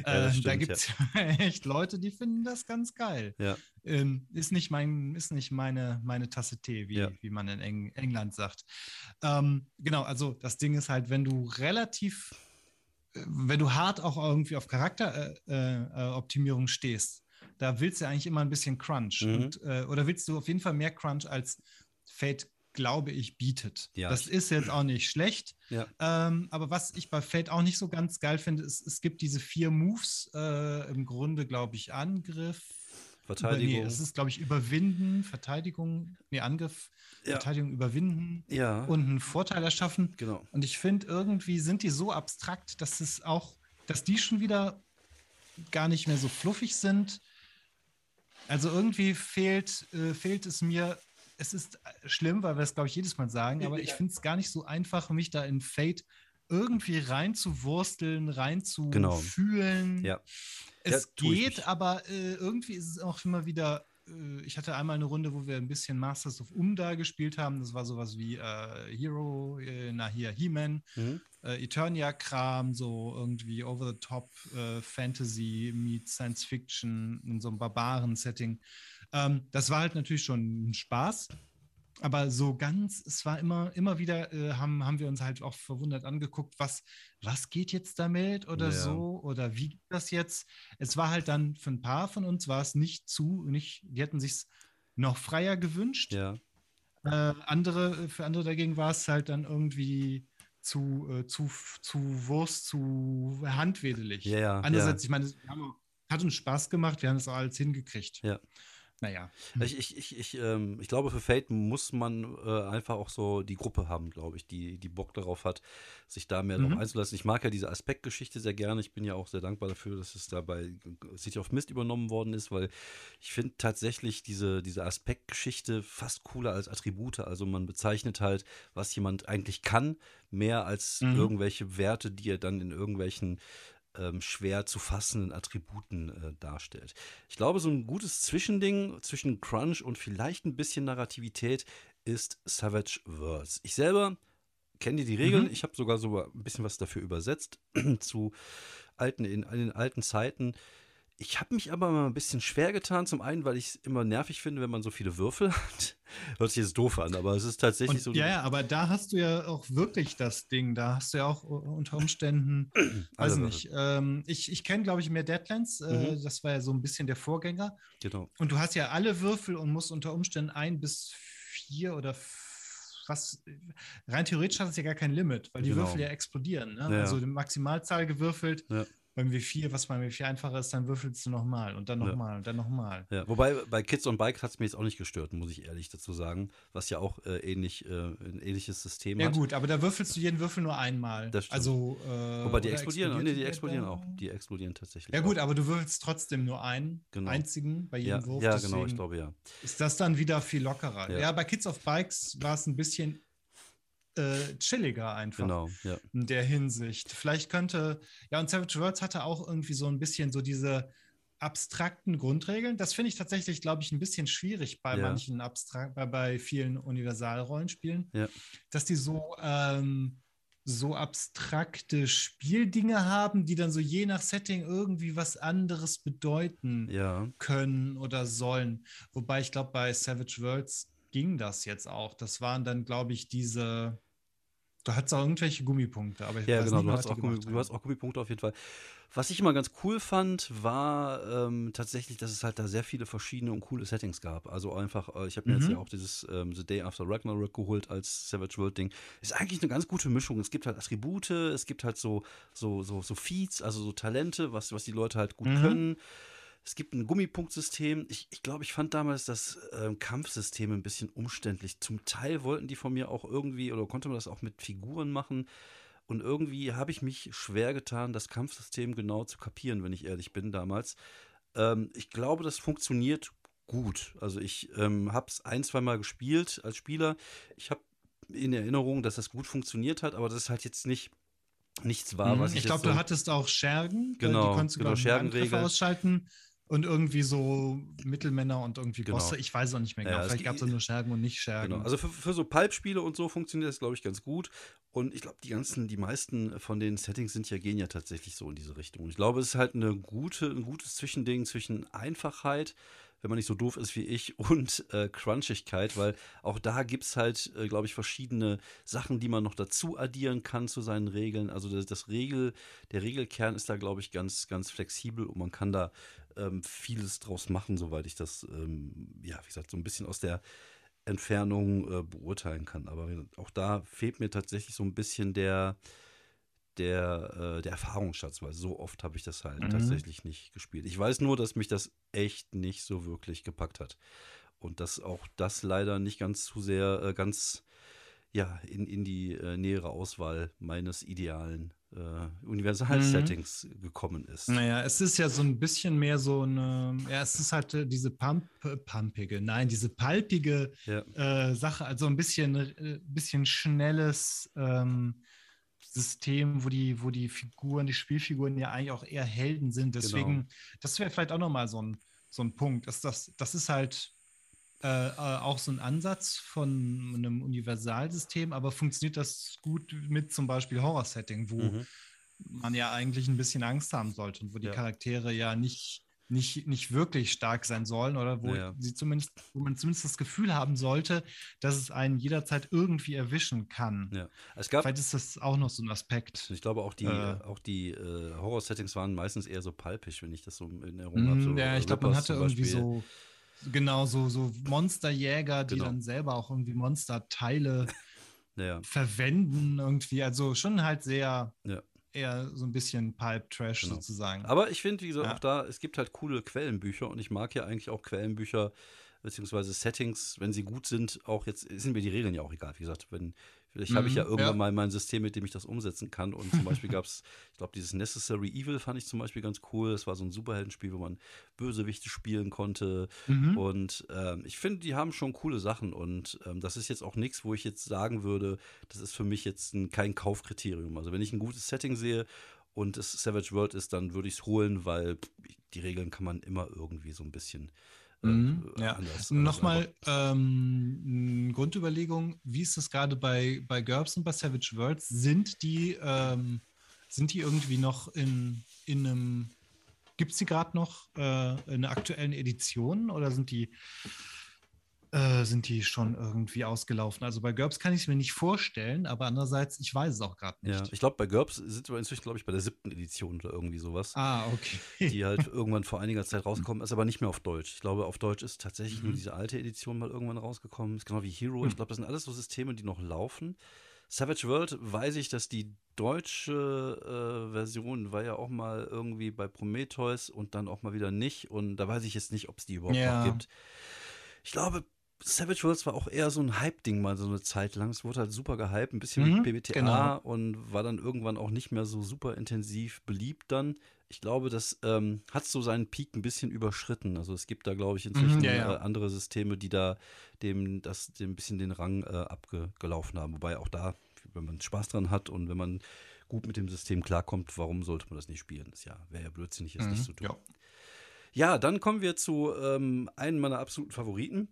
ja, äh, da gibt es ja. (laughs) echt Leute, die finden das ganz geil. Ja. Ähm, ist nicht, mein, ist nicht meine, meine Tasse Tee, wie, wie man in Eng England sagt. Ähm, genau, also das Ding ist halt, wenn du relativ, äh, wenn du hart auch irgendwie auf Charakteroptimierung äh, äh, stehst, da willst du eigentlich immer ein bisschen Crunch. Mhm. Und, äh, oder willst du auf jeden Fall mehr Crunch als Fate, glaube ich, bietet. Ja. Das ist jetzt auch nicht schlecht. Ja. Ähm, aber was ich bei Fate auch nicht so ganz geil finde, ist, es gibt diese vier Moves, äh, im Grunde, glaube ich, Angriff. Verteidigung. Nee, es ist, glaube ich, Überwinden, Verteidigung, nee, Angriff, ja. Verteidigung überwinden ja. und einen Vorteil erschaffen. Genau. Und ich finde, irgendwie sind die so abstrakt, dass es auch, dass die schon wieder gar nicht mehr so fluffig sind. Also irgendwie fehlt, äh, fehlt es mir es ist äh, schlimm, weil wir es, glaube ich, jedes Mal sagen, aber ich finde es gar nicht so einfach, mich da in Fate irgendwie reinzuwursteln, reinzufühlen. Genau. Ja. Es ja, geht, aber äh, irgendwie ist es auch immer wieder. Äh, ich hatte einmal eine Runde, wo wir ein bisschen Masters of Umda gespielt haben. Das war sowas wie äh, Hero, äh, na hier, He-Man, mhm. Äh, Eternia-Kram, so irgendwie over-the-top Fantasy meets Science Fiction in so einem Barbaren-Setting. Ähm, das war halt natürlich schon ein Spaß. Aber so ganz, es war immer, immer wieder, äh, haben, haben wir uns halt auch verwundert angeguckt, was, was geht jetzt damit oder ja. so oder wie geht das jetzt? Es war halt dann für ein paar von uns war es nicht zu, nicht, die hätten sich noch freier gewünscht. Ja. Äh, andere, für andere dagegen war es halt dann irgendwie zu, äh, zu, zu Wurst, zu handwedelig. Ja, ja, Andererseits, ich meine, hat uns Spaß gemacht, wir haben es auch alles hingekriegt. Ja. Naja. Ich, ich, ich, ich, ähm, ich glaube, für Fate muss man äh, einfach auch so die Gruppe haben, glaube ich, die, die Bock darauf hat, sich da mehr mhm. drauf einzulassen. Ich mag ja diese Aspektgeschichte sehr gerne. Ich bin ja auch sehr dankbar dafür, dass es da bei City of Mist übernommen worden ist, weil ich finde tatsächlich diese, diese Aspektgeschichte fast cooler als Attribute. Also man bezeichnet halt, was jemand eigentlich kann, mehr als mhm. irgendwelche Werte, die er dann in irgendwelchen ähm, schwer zu fassenden Attributen äh, darstellt. Ich glaube, so ein gutes Zwischending zwischen Crunch und vielleicht ein bisschen Narrativität ist Savage Worlds. Ich selber kenne die Regeln. Mhm. Ich habe sogar so ein bisschen was dafür übersetzt (clears throat) zu alten in, in den alten Zeiten. Ich habe mich aber mal ein bisschen schwer getan. Zum einen, weil ich es immer nervig finde, wenn man so viele Würfel (laughs) hat. Hört sich jetzt doof an, aber es ist tatsächlich Und, so. Ja, ja, aber da hast du ja auch wirklich das Ding. Da hast du ja auch unter Umständen, (clears throat) weiß nicht. Ähm, ich ich kenne, glaube ich, mehr Deadlands. Äh, mhm. Das war ja so ein bisschen der Vorgänger. Genau. Und du hast ja alle Würfel und musst unter Umständen ein bis vier oder was, rein theoretisch hat es ja gar kein Limit, weil die genau. Würfel ja explodieren. Ne? Ja. Also die Maximalzahl gewürfelt. Ja beim W4, was beim W4 einfacher ist, dann würfelst du nochmal und dann nochmal ja. und dann nochmal. Ja, wobei bei Kids on Bike hat es mir jetzt auch nicht gestört, muss ich ehrlich dazu sagen, was ja auch äh, ähnlich, äh, ein ähnliches System ja, hat. Ja gut, aber da würfelst du jeden Würfel nur einmal. Das stimmt. Also, äh, wobei die explodieren, nee, die explodieren auch. Die explodieren tatsächlich. Ja gut, auch. aber du würfelst trotzdem nur einen genau. einzigen bei jedem ja, Wurf. Ja, genau, ich glaube ja. Ist das dann wieder viel lockerer. Ja, bei Kids of Bikes war es ein bisschen äh, chilliger einfach. Genau, ja. In der Hinsicht. Vielleicht könnte, ja, und Savage Worlds hatte auch irgendwie so ein bisschen so diese abstrakten Grundregeln. Das finde ich tatsächlich, glaube ich, ein bisschen schwierig bei ja. manchen abstrakt, bei, bei vielen Universalrollenspielen, ja. dass die so, ähm, so abstrakte Spieldinge haben, die dann so je nach Setting irgendwie was anderes bedeuten können oder sollen. Wobei ich glaube, bei Savage Worlds ging das jetzt auch. Das waren dann, glaube ich, diese. Du hattest auch irgendwelche Gummipunkte, aber ich ja, genau, nicht, du, hast auch Gummi, du hast auch Gummipunkte auf jeden Fall. Was ich immer ganz cool fand, war ähm, tatsächlich, dass es halt da sehr viele verschiedene und coole Settings gab. Also einfach, äh, ich habe mir mhm. jetzt ja auch dieses ähm, The Day After Ragnarok geholt als Savage World Ding. Ist eigentlich eine ganz gute Mischung. Es gibt halt Attribute, es gibt halt so, so, so, so Feeds, also so Talente, was, was die Leute halt gut mhm. können. Es gibt ein Gummipunktsystem. Ich, ich glaube, ich fand damals das äh, Kampfsystem ein bisschen umständlich. Zum Teil wollten die von mir auch irgendwie, oder konnte man das auch mit Figuren machen. Und irgendwie habe ich mich schwer getan, das Kampfsystem genau zu kapieren, wenn ich ehrlich bin damals. Ähm, ich glaube, das funktioniert gut. Also ich ähm, habe es ein, zwei Mal gespielt als Spieler. Ich habe in Erinnerung, dass das gut funktioniert hat, aber das ist halt jetzt nicht nichts war, mhm. was ich. Ich glaube, so du hattest auch Schergen. Genau, die konntest du, genau, Schergenregel ausschalten und irgendwie so Mittelmänner und irgendwie genau. Bosse. Ich weiß auch nicht mehr genau. Ja, Vielleicht gab es nur Schergen und nicht Schergen. Genau. Also für, für so Pulp-Spiele und so funktioniert das, glaube ich, ganz gut. Und ich glaube, die ganzen, die meisten von den Settings sind ja, gehen ja tatsächlich so in diese Richtung. Ich glaube, es ist halt eine gute, ein gutes Zwischending zwischen Einfachheit, wenn man nicht so doof ist wie ich, (laughs) und äh, Crunchigkeit, weil auch da gibt es halt, äh, glaube ich, verschiedene Sachen, die man noch dazu addieren kann zu seinen Regeln. Also das, das Regel, der Regelkern ist da, glaube ich, ganz, ganz flexibel und man kann da ähm, vieles draus machen, soweit ich das, ähm, ja, wie gesagt, so ein bisschen aus der Entfernung äh, beurteilen kann. Aber auch da fehlt mir tatsächlich so ein bisschen der, der, äh, der Erfahrungsschatz, weil so oft habe ich das halt mhm. tatsächlich nicht gespielt. Ich weiß nur, dass mich das echt nicht so wirklich gepackt hat. Und dass auch das leider nicht ganz zu sehr, äh, ganz ja, in, in die äh, nähere Auswahl meines idealen äh, Universal-Settings mhm. gekommen ist. Naja, es ist ja so ein bisschen mehr so eine, ja, es ist halt äh, diese Pump, pumpige, nein, diese palpige ja. äh, Sache, also ein bisschen, äh, bisschen schnelles ähm, System, wo die, wo die Figuren, die Spielfiguren ja eigentlich auch eher Helden sind. Genau. Deswegen, genau. das wäre vielleicht auch nochmal so ein, so ein Punkt. Das, das, das ist halt äh, äh, auch so ein Ansatz von einem Universalsystem, aber funktioniert das gut mit zum Beispiel Horror-Setting, wo mhm. man ja eigentlich ein bisschen Angst haben sollte und wo die ja. Charaktere ja nicht, nicht, nicht wirklich stark sein sollen oder wo ja. sie zumindest, wo man zumindest das Gefühl haben sollte, dass es einen jederzeit irgendwie erwischen kann. Ja. Es gab, Vielleicht ist das auch noch so ein Aspekt. Ich glaube, auch die, äh, auch die äh, Horror-Settings waren meistens eher so palpig, wenn ich das so in Erinnerung habe. So ja, ich glaube, man hatte irgendwie so Genau, so, so Monsterjäger, die genau. dann selber auch irgendwie Monsterteile (laughs) ja. verwenden, irgendwie. Also schon halt sehr. Ja eher so ein bisschen Pulp Trash genau. sozusagen. Aber ich finde, wie gesagt, ja. auch da, es gibt halt coole Quellenbücher und ich mag ja eigentlich auch Quellenbücher beziehungsweise Settings, wenn sie gut sind, auch jetzt sind mir die Regeln ja auch egal. Wie gesagt, wenn Vielleicht mhm, habe ich ja mhm, irgendwann ja. mal mein System, mit dem ich das umsetzen kann. Und zum Beispiel (laughs) gab es, ich glaube, dieses Necessary Evil fand ich zum Beispiel ganz cool. Das war so ein Superheldenspiel, wo man Bösewichte spielen konnte. Mhm. Und ähm, ich finde, die haben schon coole Sachen. Und ähm, das ist jetzt auch nichts, wo ich jetzt sagen würde, das ist für mich jetzt ein, kein Kaufkriterium. Also wenn ich ein gutes Setting sehe und es Savage World ist, dann würde ich es holen, weil die Regeln kann man immer irgendwie so ein bisschen äh, mhm, ja. anders. Nochmal ähm, Grundüberlegung, wie ist das gerade bei, bei GURPS und bei Savage Worlds? Sind die, ähm, sind die irgendwie noch in, in einem, gibt es die gerade noch äh, in einer aktuellen Edition oder sind die äh, sind die schon irgendwie ausgelaufen. Also bei GURPS kann ich es mir nicht vorstellen, aber andererseits, ich weiß es auch gerade nicht. Ja, ich glaube, bei GURPS sind wir inzwischen, glaube ich, bei der siebten Edition oder irgendwie sowas. Ah, okay. Die halt (laughs) irgendwann vor einiger Zeit rausgekommen ist, aber nicht mehr auf Deutsch. Ich glaube, auf Deutsch ist tatsächlich mhm. nur diese alte Edition mal irgendwann rausgekommen. Ist genau wie Hero. Mhm. Ich glaube, das sind alles so Systeme, die noch laufen. Savage World weiß ich, dass die deutsche äh, Version war ja auch mal irgendwie bei Prometheus und dann auch mal wieder nicht. Und da weiß ich jetzt nicht, ob es die überhaupt ja. noch gibt. Ich glaube, Savage Worlds war auch eher so ein Hype-Ding mal so eine Zeit lang. Es wurde halt super gehypt, ein bisschen mhm, wie PBTA genau. und war dann irgendwann auch nicht mehr so super intensiv beliebt dann. Ich glaube, das ähm, hat so seinen Peak ein bisschen überschritten. Also es gibt da, glaube ich, inzwischen mhm, ja, ja. Äh, andere Systeme, die da dem das dem ein bisschen den Rang äh, abgelaufen haben. Wobei auch da, wenn man Spaß dran hat und wenn man gut mit dem System klarkommt, warum sollte man das nicht spielen? Das ja, wäre ja blödsinnig, es mhm, nicht zu tun. Ja. ja, dann kommen wir zu ähm, einem meiner absoluten Favoriten.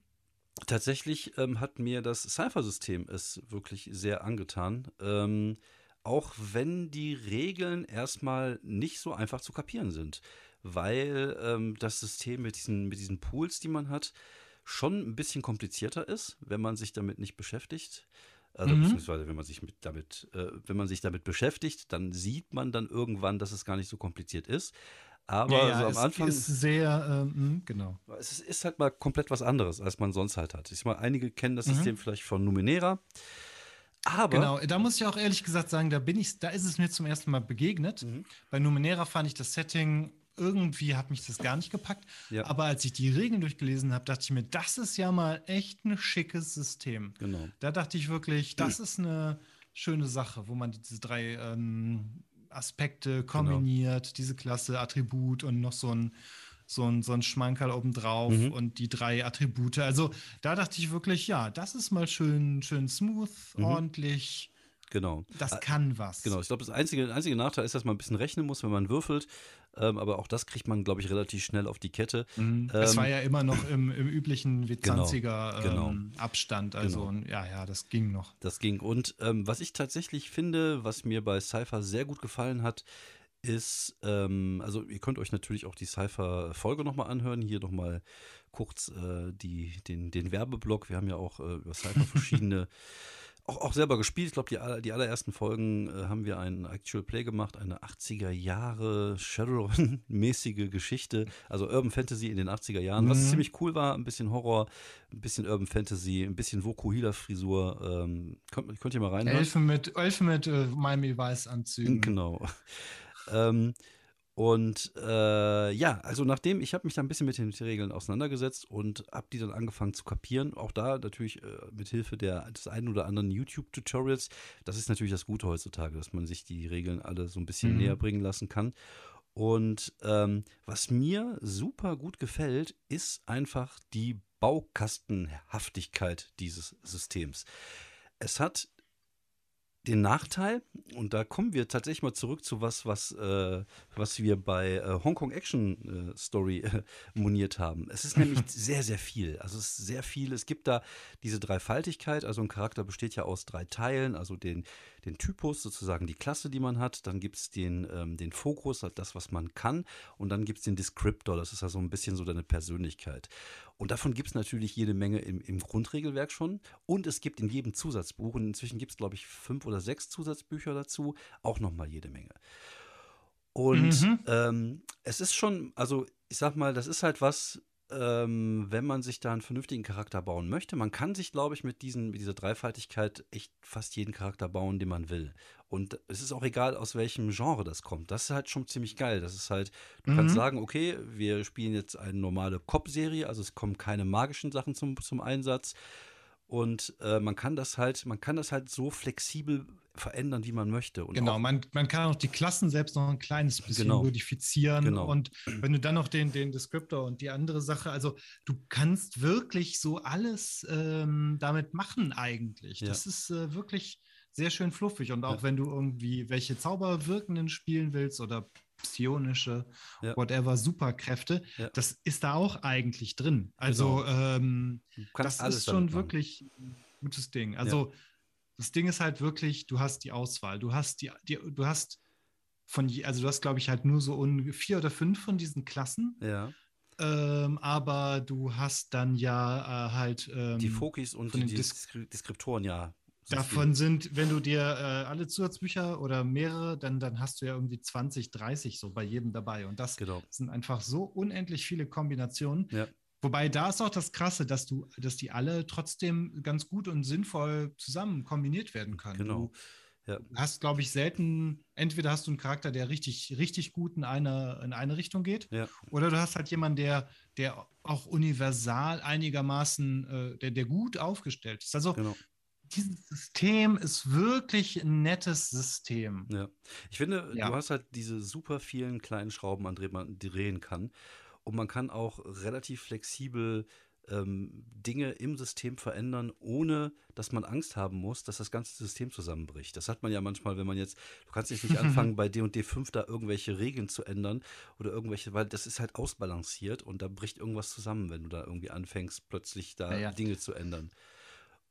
Tatsächlich ähm, hat mir das Cypher-System es wirklich sehr angetan. Ähm, auch wenn die Regeln erstmal nicht so einfach zu kapieren sind, weil ähm, das System mit diesen, mit diesen Pools, die man hat, schon ein bisschen komplizierter ist, wenn man sich damit nicht beschäftigt. Also mhm. beziehungsweise wenn man sich mit damit, äh, wenn man sich damit beschäftigt, dann sieht man dann irgendwann, dass es gar nicht so kompliziert ist. Aber ja, ja, so am Anfang. ist sehr, ähm, genau. Es ist, halt mal komplett was anderes, als man sonst halt hat. Ich meine, einige kennen das mhm. System vielleicht von Numenera. Aber genau, da muss ich auch ehrlich gesagt sagen, da bin ich, da ist es mir zum ersten Mal begegnet. Mhm. Bei Numenera fand ich das Setting irgendwie hat mich das gar nicht gepackt. Ja. Aber als ich die Regeln durchgelesen habe, dachte ich mir, das ist ja mal echt ein schickes System. Genau. Da dachte ich wirklich, das (clears throat) ist eine schöne Sache, wo man diese drei ähm, Aspekte genau. kombiniert, genau. diese Klasse, Attribut und noch so ein, so ein, so ein Schmankerl obendrauf mhm. und die drei Attribute. Also da dachte ich wirklich, ja, das ist mal schön, schön smooth, mhm. ordentlich. Genau. Das kann was. Genau. Ich glaube, das einzige, einzige Nachteil ist, dass man ein bisschen rechnen muss, wenn man würfelt. Ähm, aber auch das kriegt man, glaube ich, relativ schnell auf die Kette. Mhm. Ähm, es war ja immer noch im, im üblichen W20er genau, ähm, genau. Abstand. Also genau. ja, ja, das ging noch. Das ging. Und ähm, was ich tatsächlich finde, was mir bei Cypher sehr gut gefallen hat, ist, ähm, also ihr könnt euch natürlich auch die Cypher-Folge nochmal anhören. Hier nochmal kurz äh, die, den, den Werbeblock. Wir haben ja auch äh, über Cypher (laughs) verschiedene auch, auch selber gespielt. Ich glaube, die, die allerersten Folgen äh, haben wir ein Actual Play gemacht, eine 80er Jahre Shadowrun-mäßige Geschichte, also Urban Fantasy in den 80er Jahren, mhm. was ziemlich cool war, ein bisschen Horror, ein bisschen Urban Fantasy, ein bisschen Vokuhila-Frisur. Ähm, könnt, könnt ihr mal rein. Elfen mit, Elfen mit äh, Miami Weiß-Anzügen. Genau. (laughs) ähm, und äh, ja, also nachdem, ich habe mich da ein bisschen mit den Regeln auseinandergesetzt und habe die dann angefangen zu kapieren. Auch da natürlich äh, mit Hilfe der, des einen oder anderen YouTube-Tutorials. Das ist natürlich das Gute heutzutage, dass man sich die Regeln alle so ein bisschen mhm. näher bringen lassen kann. Und ähm, was mir super gut gefällt, ist einfach die Baukastenhaftigkeit dieses Systems. Es hat den Nachteil, und da kommen wir tatsächlich mal zurück zu was, was, äh, was wir bei äh, Hongkong Action äh, Story äh, moniert haben. Es ist nämlich (laughs) sehr, sehr viel. Also es ist sehr viel. Es gibt da diese Dreifaltigkeit. Also ein Charakter besteht ja aus drei Teilen, also den, den Typus, sozusagen die Klasse, die man hat. Dann gibt es den, ähm, den Fokus, halt das, was man kann. Und dann gibt es den Descriptor, das ist ja so ein bisschen so deine Persönlichkeit. Und davon gibt es natürlich jede Menge im, im, Grundregelwerk schon. Und es gibt in jedem Zusatzbuch, und inzwischen gibt es, glaube ich, fünf oder sechs Zusatzbücher dazu, auch nochmal jede Menge. Und mhm. ähm, es ist schon, also ich sag mal, das ist halt was, ähm, wenn man sich da einen vernünftigen Charakter bauen möchte. Man kann sich, glaube ich, mit, diesen, mit dieser Dreifaltigkeit echt fast jeden Charakter bauen, den man will. Und es ist auch egal, aus welchem Genre das kommt. Das ist halt schon ziemlich geil. Das ist halt, du mhm. kannst sagen, okay, wir spielen jetzt eine normale Cop-Serie, also es kommen keine magischen Sachen zum, zum Einsatz. Und äh, man kann das halt, man kann das halt so flexibel verändern, wie man möchte. Und genau, man, man kann auch die Klassen selbst noch ein kleines bisschen genau. modifizieren. Genau. Und wenn du dann noch den, den Descriptor und die andere Sache, also du kannst wirklich so alles ähm, damit machen eigentlich. Ja. Das ist äh, wirklich sehr schön fluffig. Und auch ja. wenn du irgendwie welche Zauberwirkenden spielen willst oder psionische, ja. whatever, Superkräfte. Ja. Das ist da auch eigentlich drin. Also genau. ähm, das ist schon wirklich ein gutes Ding. Also. Das Ding ist halt wirklich, du hast die Auswahl. Du hast die, die du hast von, also du hast, glaube ich, halt nur so vier oder fünf von diesen Klassen. Ja. Ähm, aber du hast dann ja äh, halt ähm, die Fokis und die Deskriptoren ja Davon sind, wenn du dir äh, alle Zusatzbücher oder mehrere, dann, dann hast du ja irgendwie 20, 30 so bei jedem dabei. Und das genau. sind einfach so unendlich viele Kombinationen. Ja. Wobei da ist auch das Krasse, dass du, dass die alle trotzdem ganz gut und sinnvoll zusammen kombiniert werden können. Genau. Du ja. hast, glaube ich, selten, entweder hast du einen Charakter, der richtig, richtig gut in eine, in eine Richtung geht, ja. oder du hast halt jemanden, der, der auch universal einigermaßen, äh, der, der gut aufgestellt ist. Also genau dieses System ist wirklich ein nettes System. Ja. Ich finde, ja. du hast halt diese super vielen kleinen Schrauben, an denen man drehen kann. Und man kann auch relativ flexibel ähm, Dinge im System verändern, ohne dass man Angst haben muss, dass das ganze System zusammenbricht. Das hat man ja manchmal, wenn man jetzt, du kannst nicht (laughs) anfangen, bei D&D 5 da irgendwelche Regeln zu ändern oder irgendwelche, weil das ist halt ausbalanciert und da bricht irgendwas zusammen, wenn du da irgendwie anfängst, plötzlich da ja, ja. Dinge zu ändern.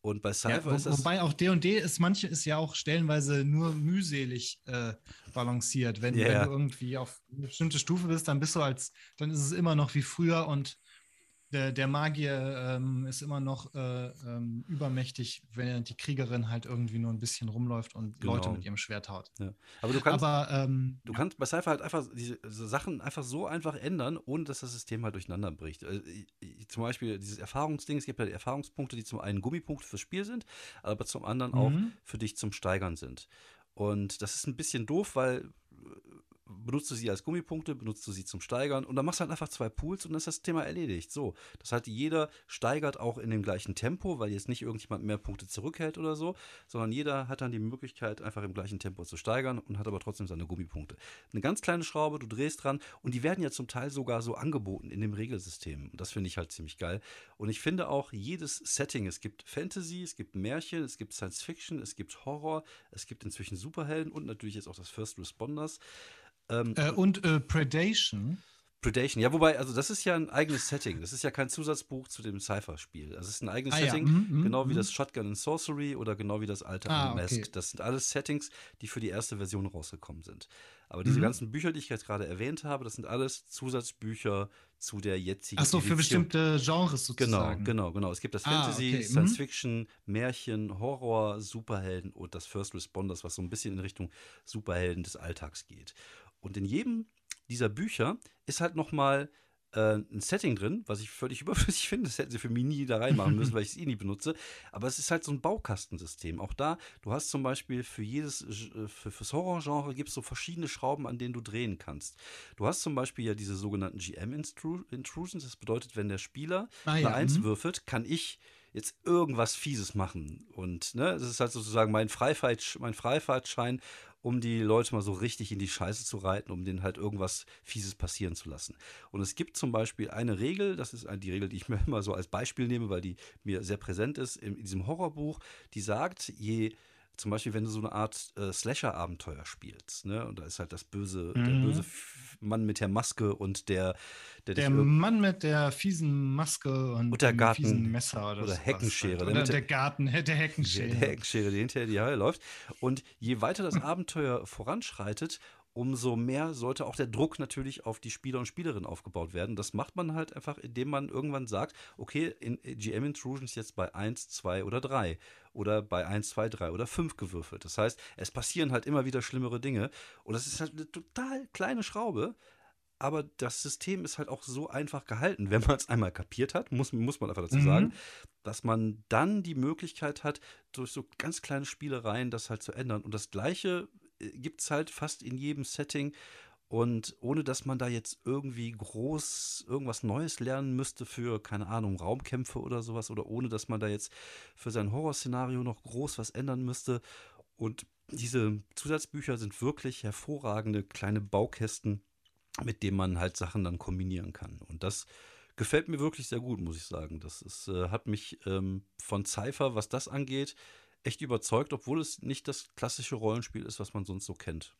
Und bei Cypher ja, ist das. Wobei auch D&D ist manche ist ja auch stellenweise nur mühselig äh, balanciert. Wenn, yeah. wenn, du irgendwie auf eine bestimmte Stufe bist, dann bist du als, dann ist es immer noch wie früher und der, der Magier ähm, ist immer noch äh, ähm, übermächtig, wenn die Kriegerin halt irgendwie nur ein bisschen rumläuft und genau. Leute mit ihrem Schwert haut. Ja. Aber du kannst, Aber, ähm, du kannst bei Cypher halt einfach diese Sachen einfach so einfach ändern, ohne dass das System halt durcheinander bricht. Also, zum Beispiel dieses Erfahrungsding, es gibt ja die Erfahrungspunkte, die zum einen Gummipunkte fürs Spiel sind, aber zum anderen mhm. auch für dich zum Steigern sind. Und das ist ein bisschen doof, weil benutzt du sie als Gummipunkte, benutzt du sie zum Steigern und dann machst du halt einfach zwei Pools und dann ist das Thema erledigt. So, das heißt, jeder steigert auch in dem gleichen Tempo, weil jetzt nicht irgendjemand mehr Punkte zurückhält oder so, sondern jeder hat dann die Möglichkeit, einfach im gleichen Tempo zu steigern und hat aber trotzdem seine Gummipunkte. Eine ganz kleine Schraube, du drehst dran und die werden ja zum Teil sogar so angeboten in dem Regelsystem. Das finde ich halt ziemlich geil. Und ich finde auch jedes Setting, es gibt Fantasy, es gibt Märchen, es gibt Science Fiction, es gibt Horror, es gibt inzwischen Superhelden und natürlich jetzt auch das First Responders. Ähm, äh, und äh, Predation. Predation, ja, wobei, also das ist ja ein eigenes Setting. Das ist ja kein Zusatzbuch zu dem Cypher-Spiel. Das ist ein eigenes ah, Setting, ja. mm, mm, genau wie mm. das Shotgun and Sorcery oder genau wie das alte ah, Unmask. Okay. Das sind alles Settings, die für die erste Version rausgekommen sind. Aber diese mhm. ganzen Bücher, die ich jetzt gerade erwähnt habe, das sind alles Zusatzbücher zu der jetzigen. Ach so, für bestimmte Genres sozusagen. Genau, genau, genau. Es gibt das ah, Fantasy, okay. Science mhm. Fiction, Märchen, Horror, Superhelden und das First Responders, was so ein bisschen in Richtung Superhelden des Alltags geht. Und in jedem dieser Bücher ist halt noch mal äh, ein Setting drin, was ich völlig (laughs) überflüssig finde. Das hätten sie für mich nie da reinmachen müssen, (laughs) weil ich es eh nie benutze. Aber es ist halt so ein Baukastensystem. Auch da, du hast zum Beispiel für jedes, äh, für, fürs Horrorgenre gibt es so verschiedene Schrauben, an denen du drehen kannst. Du hast zum Beispiel ja diese sogenannten GM-Intrusions. Das bedeutet, wenn der Spieler ah, eine ja. Eins mhm. würfelt, kann ich jetzt irgendwas Fieses machen. Und ne, das ist halt sozusagen mein, Freifahrtschein, mein Freifahrtschein um die Leute mal so richtig in die Scheiße zu reiten, um denen halt irgendwas Fieses passieren zu lassen. Und es gibt zum Beispiel eine Regel, das ist die Regel, die ich (laughs) mir immer so als Beispiel nehme, weil die mir sehr präsent ist in, diesem Horrorbuch, die sagt, je zum Beispiel, wenn du so eine Art äh, Slasher-Abenteuer spielst, ne? Und da ist halt das böse, mhm. der böse Mann mit der Maske und der der, der Mann mit der fiesen Maske und, und der Garten, fiesen Messer oder, oder Heckenschere. Oder der, der Garten, (laughs) der Heckenschere. Der Heckenschere, die hinterher die Halle läuft. Und je weiter das Abenteuer voranschreitet, umso mehr sollte auch der Druck natürlich auf die Spieler und Spielerinnen aufgebaut werden. Das macht man halt einfach, indem man irgendwann sagt, okay, in GM Intrusions jetzt bei 1, 2 oder 3 oder bei 1, 2, 3 oder 5 gewürfelt. Das heißt, es passieren halt immer wieder schlimmere Dinge und das ist halt eine total kleine Schraube, aber das System ist halt auch so einfach gehalten, wenn man es einmal kapiert hat, muss, muss man einfach dazu mhm. sagen, dass man dann die Möglichkeit hat, durch so ganz kleine Spielereien das halt zu ändern. Und das Gleiche äh, gibt es halt fast in jedem Setting. Und ohne dass man da jetzt irgendwie groß irgendwas Neues lernen müsste für, keine Ahnung, Raumkämpfe oder sowas, oder ohne dass man da jetzt für sein Horrorszenario noch groß was ändern müsste. Und diese Zusatzbücher sind wirklich hervorragende kleine Baukästen, mit denen man halt Sachen dann kombinieren kann. Und das gefällt mir wirklich sehr gut, muss ich sagen. Das ist, äh, hat mich ähm, von Cypher, was das angeht, echt überzeugt, obwohl es nicht das klassische Rollenspiel ist, was man sonst so kennt.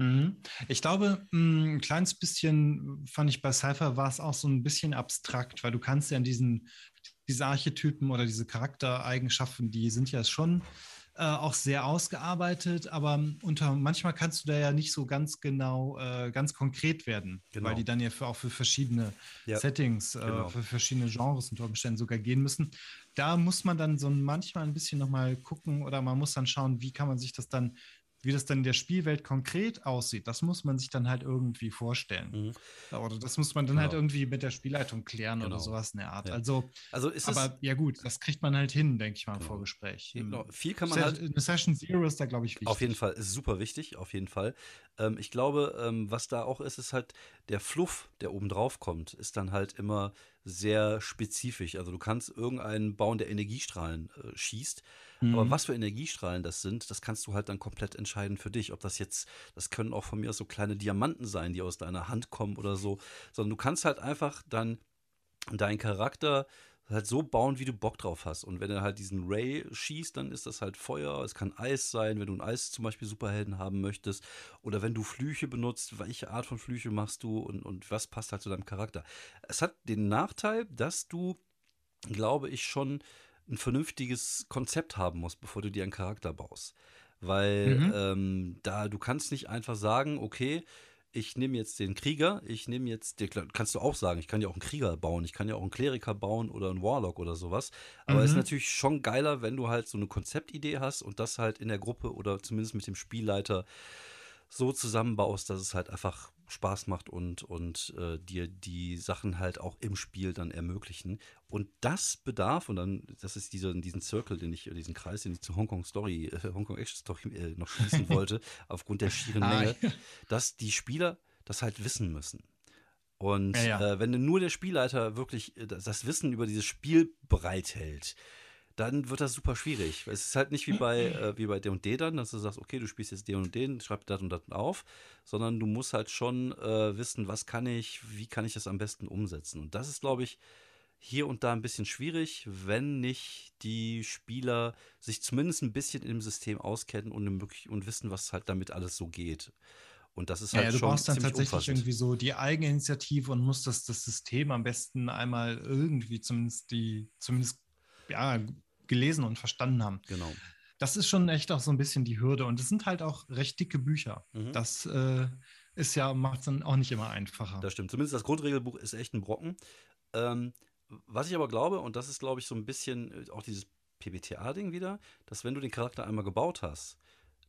Mhm. Ich glaube, mm, ein kleines bisschen fand ich bei Cypher war es auch so ein bisschen abstrakt, weil du kannst ja in diesen diese Archetypen oder diese Charaktereigenschaften, die sind ja schon äh, auch sehr ausgearbeitet, aber unter manchmal kannst du da ja nicht so ganz genau, äh, ganz konkret werden, genau. weil die dann ja für, auch für verschiedene ja, Settings, äh, genau. für verschiedene Genres unter Umständen sogar gehen müssen. Da muss man dann so manchmal ein bisschen nochmal gucken oder man muss dann schauen, wie kann man sich das dann wie das dann in der Spielwelt konkret aussieht, das muss man sich dann halt irgendwie vorstellen. Mhm. Oder das muss man dann halt genau. halt irgendwie mit der Spielleitung klären genau. oder sowas in der Art. Ja. Also, also ist aber ja gut, das kriegt man halt hin, denke ich mal im genau. Vorgespräch. Genau. Viel kann man Se halt. Eine Session Zero ist da, glaube ich, wichtig. Auf jeden Fall, ist super wichtig, auf jeden Fall. Ähm, ich glaube, ähm, was da auch ist, ist halt der Fluff, der oben drauf kommt, ist dann halt immer sehr spezifisch. Also du kannst irgendeinen bauen, der Energiestrahlen äh, schießt. Mhm. Aber was für Energiestrahlen das sind, das kannst du halt dann komplett entscheiden für dich. Ob das jetzt, das können auch von mir aus so kleine Diamanten sein, die aus deiner Hand kommen oder so. Sondern du kannst halt einfach dann deinen Charakter halt so bauen, wie du Bock drauf hast. Und wenn er halt diesen Ray schießt, dann ist das halt Feuer. Es kann Eis sein, wenn du ein Eis zum Beispiel Superhelden haben möchtest. Oder wenn du Flüche benutzt, welche Art von Flüche machst du und, und was passt halt zu deinem Charakter. Es hat den Nachteil, dass du, glaube ich, schon ein vernünftiges Konzept haben musst, bevor du dir einen Charakter baust. Weil mhm. ähm, da du kannst nicht einfach sagen, okay, ich nehme jetzt den Krieger, ich nehme jetzt, den, kannst du auch sagen, ich kann ja auch einen Krieger bauen, ich kann ja auch einen Kleriker bauen oder einen Warlock oder sowas. Aber es mhm. ist natürlich schon geiler, wenn du halt so eine Konzeptidee hast und das halt in der Gruppe oder zumindest mit dem Spielleiter so zusammenbaust, dass es halt einfach Spaß macht und, und äh, dir die Sachen halt auch im Spiel dann ermöglichen. Und das bedarf, und dann, das ist dieser, diesen Circle, den ich, diesen Kreis, den ich zu Hongkong Story, äh, Hongkong Action Story äh, noch schließen (laughs) wollte, aufgrund der schieren Menge, ah, dass die Spieler das halt wissen müssen. Und ja, ja. Äh, wenn nur der Spielleiter wirklich äh, das Wissen über dieses Spiel bereithält, dann wird das super schwierig. Es ist halt nicht wie bei äh, wie bei D&D dann, dass du sagst, okay, du spielst jetzt D und D, schreib das und das auf, sondern du musst halt schon äh, wissen, was kann ich, wie kann ich das am besten umsetzen. Und das ist, glaube ich, hier und da ein bisschen schwierig, wenn nicht die Spieler sich zumindest ein bisschen im System auskennen und, und wissen, was halt damit alles so geht. Und das ist halt ja, du schon brauchst dann tatsächlich umfassend. irgendwie so die Eigeninitiative und musst das, das System am besten einmal irgendwie zumindest die, zumindest ja, gelesen und verstanden haben. Genau. Das ist schon echt auch so ein bisschen die Hürde. Und es sind halt auch recht dicke Bücher. Mhm. Das äh, ist ja, macht es dann auch nicht immer einfacher. Das stimmt. Zumindest das Grundregelbuch ist echt ein Brocken. Ähm, was ich aber glaube, und das ist, glaube ich, so ein bisschen äh, auch dieses PBTA-Ding wieder, dass wenn du den Charakter einmal gebaut hast,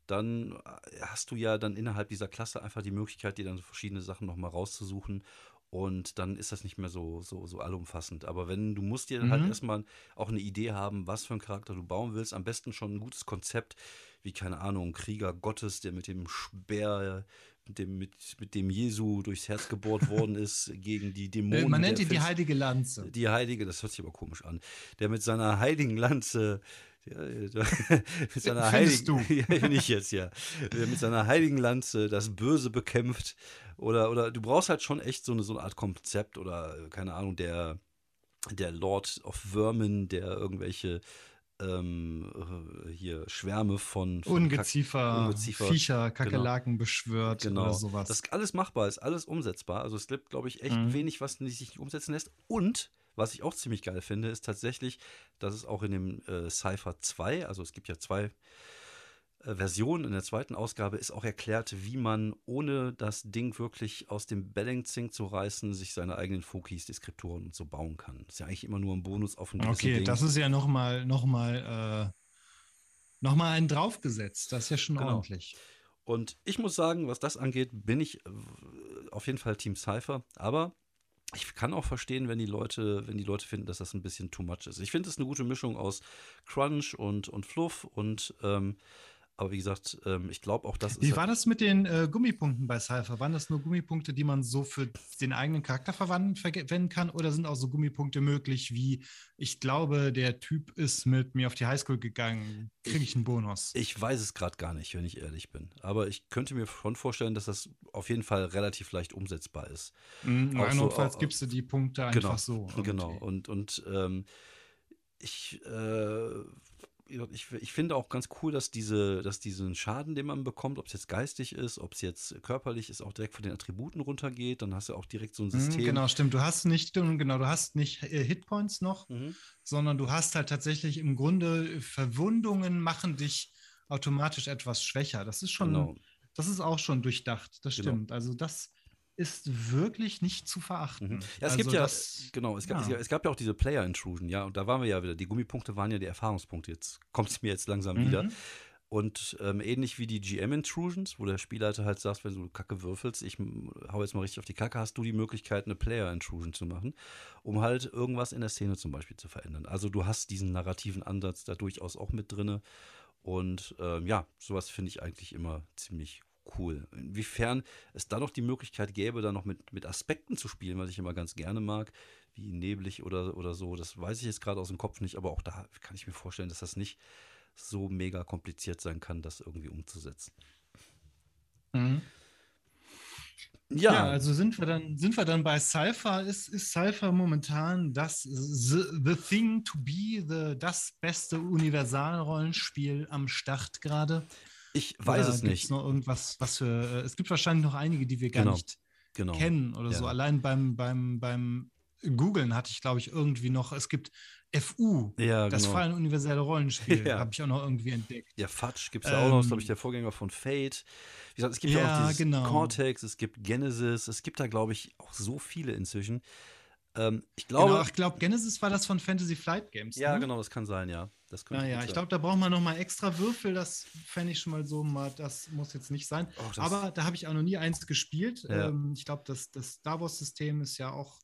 dann äh, hast du ja dann innerhalb dieser Klasse einfach die Möglichkeit, dir dann verschiedene Sachen nochmal rauszusuchen und dann ist das nicht mehr so, so, so allumfassend. Aber wenn, du musst dir halt mhm. halt erstmal auch eine Idee haben, was für einen Charakter du bauen willst. Am besten schon ein gutes Konzept, wie, keine Ahnung, Krieger Gottes, der mit dem Speer, mit dem, mit, mit dem Jesu durchs Herz gebohrt (laughs) worden ist, gegen die Dämonen. Man nennt ihn die heilige Lanze. Die heilige, das hört sich aber komisch an. Der mit seiner heiligen Lanze (laughs) mit seiner heiligen, du? (laughs) ja, nicht jetzt, ja. Mit seiner heiligen Lanze das Böse bekämpft. Oder, oder du brauchst halt schon echt so eine, so eine Art Konzept oder, keine Ahnung, der, der Lord of Vermin, der irgendwelche ähm, hier Schwärme von, von Ungeziefer, Ungeziefer, Viecher, Kakerlaken genau. beschwört genau. oder sowas. Das ist alles machbar, ist alles umsetzbar. Also es gibt, glaube ich, echt mhm. wenig, was sich nicht umsetzen lässt. Und was ich auch ziemlich geil finde, ist tatsächlich, dass es auch in dem äh, Cypher 2, also es gibt ja zwei äh, Versionen, in der zweiten Ausgabe ist auch erklärt, wie man ohne das Ding wirklich aus dem Balancing zu reißen, sich seine eigenen Fokis, Deskriptoren und so bauen kann. Das ist ja eigentlich immer nur ein Bonus auf ein Okay, Ding. das ist ja nochmal noch mal, äh, noch mal einen draufgesetzt. Das ist ja schon genau. ordentlich. Und ich muss sagen, was das angeht, bin ich äh, auf jeden Fall Team Cypher, aber ich kann auch verstehen, wenn die Leute, wenn die Leute finden, dass das ein bisschen too much ist. Ich finde es eine gute Mischung aus Crunch und, und Fluff und ähm, aber wie gesagt, ähm, ich glaube auch, dass. Wie war das mit den äh, Gummipunkten bei Cypher? Waren das nur Gummipunkte, die man so für den eigenen Charakter verwenden kann? Oder sind auch so Gummipunkte möglich, wie ich glaube, der Typ ist mit mir auf die Highschool gegangen, kriege ich einen Bonus? Ich weiß es gerade gar nicht, wenn ich ehrlich bin. Aber ich könnte mir schon vorstellen, dass das auf jeden Fall relativ leicht umsetzbar ist. Mhm, notfalls so, gibst du die Punkte einfach genau, so. Irgendwie. Genau. Und, und ähm, ich. Äh, ich, ich finde auch ganz cool, dass diese, dass diesen Schaden, den man bekommt, ob es jetzt geistig ist, ob es jetzt körperlich ist, auch direkt von den Attributen runtergeht. Dann hast du auch direkt so ein mhm, System. Genau, stimmt. Du hast nicht, genau, du hast nicht äh, Hitpoints noch, mhm. sondern du hast halt tatsächlich im Grunde Verwundungen machen dich automatisch etwas schwächer. Das ist schon, genau. das ist auch schon durchdacht. Das genau. stimmt. Also das ist wirklich nicht zu verachten. Mhm. Ja, es also gibt ja, das, genau, es gab, ja. es gab ja auch diese Player Intrusion, ja, und da waren wir ja wieder. Die Gummipunkte waren ja die Erfahrungspunkte. Jetzt kommt es mir jetzt langsam mhm. wieder. Und ähm, ähnlich wie die GM-Intrusions, wo der Spielleiter halt sagt, wenn du Kacke würfelst, ich hau jetzt mal richtig auf die Kacke, hast du die Möglichkeit, eine Player-Intrusion zu machen, um halt irgendwas in der Szene zum Beispiel zu verändern. Also du hast diesen narrativen Ansatz da durchaus auch mit drin. Und ähm, ja, sowas finde ich eigentlich immer ziemlich cool. Inwiefern es da noch die Möglichkeit gäbe, da noch mit, mit Aspekten zu spielen, was ich immer ganz gerne mag, wie neblig oder, oder so, das weiß ich jetzt gerade aus dem Kopf nicht, aber auch da kann ich mir vorstellen, dass das nicht so mega kompliziert sein kann, das irgendwie umzusetzen. Mhm. Ja. ja. also sind wir dann, sind wir dann bei Cypher. Ist, ist Cypher momentan das the, the Thing to be, the, das beste Universalrollenspiel am Start gerade? Ich weiß oder es nicht. noch irgendwas, was für. Äh, es gibt wahrscheinlich noch einige, die wir gar genau. nicht genau. kennen oder ja. so. Allein beim, beim, beim Googlen hatte ich, glaube ich, irgendwie noch. Es gibt FU, ja, das genau. Fallen universelle Rollenspiel, (laughs) ja. habe ich auch noch irgendwie entdeckt. Ja, Fatsch gibt es ja ähm, auch noch, glaube ich, der Vorgänger von Fate. Wie gesagt, es gibt ja, auch dieses genau. Cortex, es gibt Genesis, es gibt da, glaube ich, auch so viele inzwischen. Ähm, ich glaube, genau, ich glaube, Genesis war das von Fantasy Flight Games. Ja, ne? genau, das kann sein, ja. Das könnte ja, ich glaube, da braucht man noch mal extra Würfel. Das fände ich schon mal so, mal, das muss jetzt nicht sein. Oh, Aber da habe ich auch noch nie eins gespielt. Ja. Ähm, ich glaube, das, das Star Wars-System ist ja auch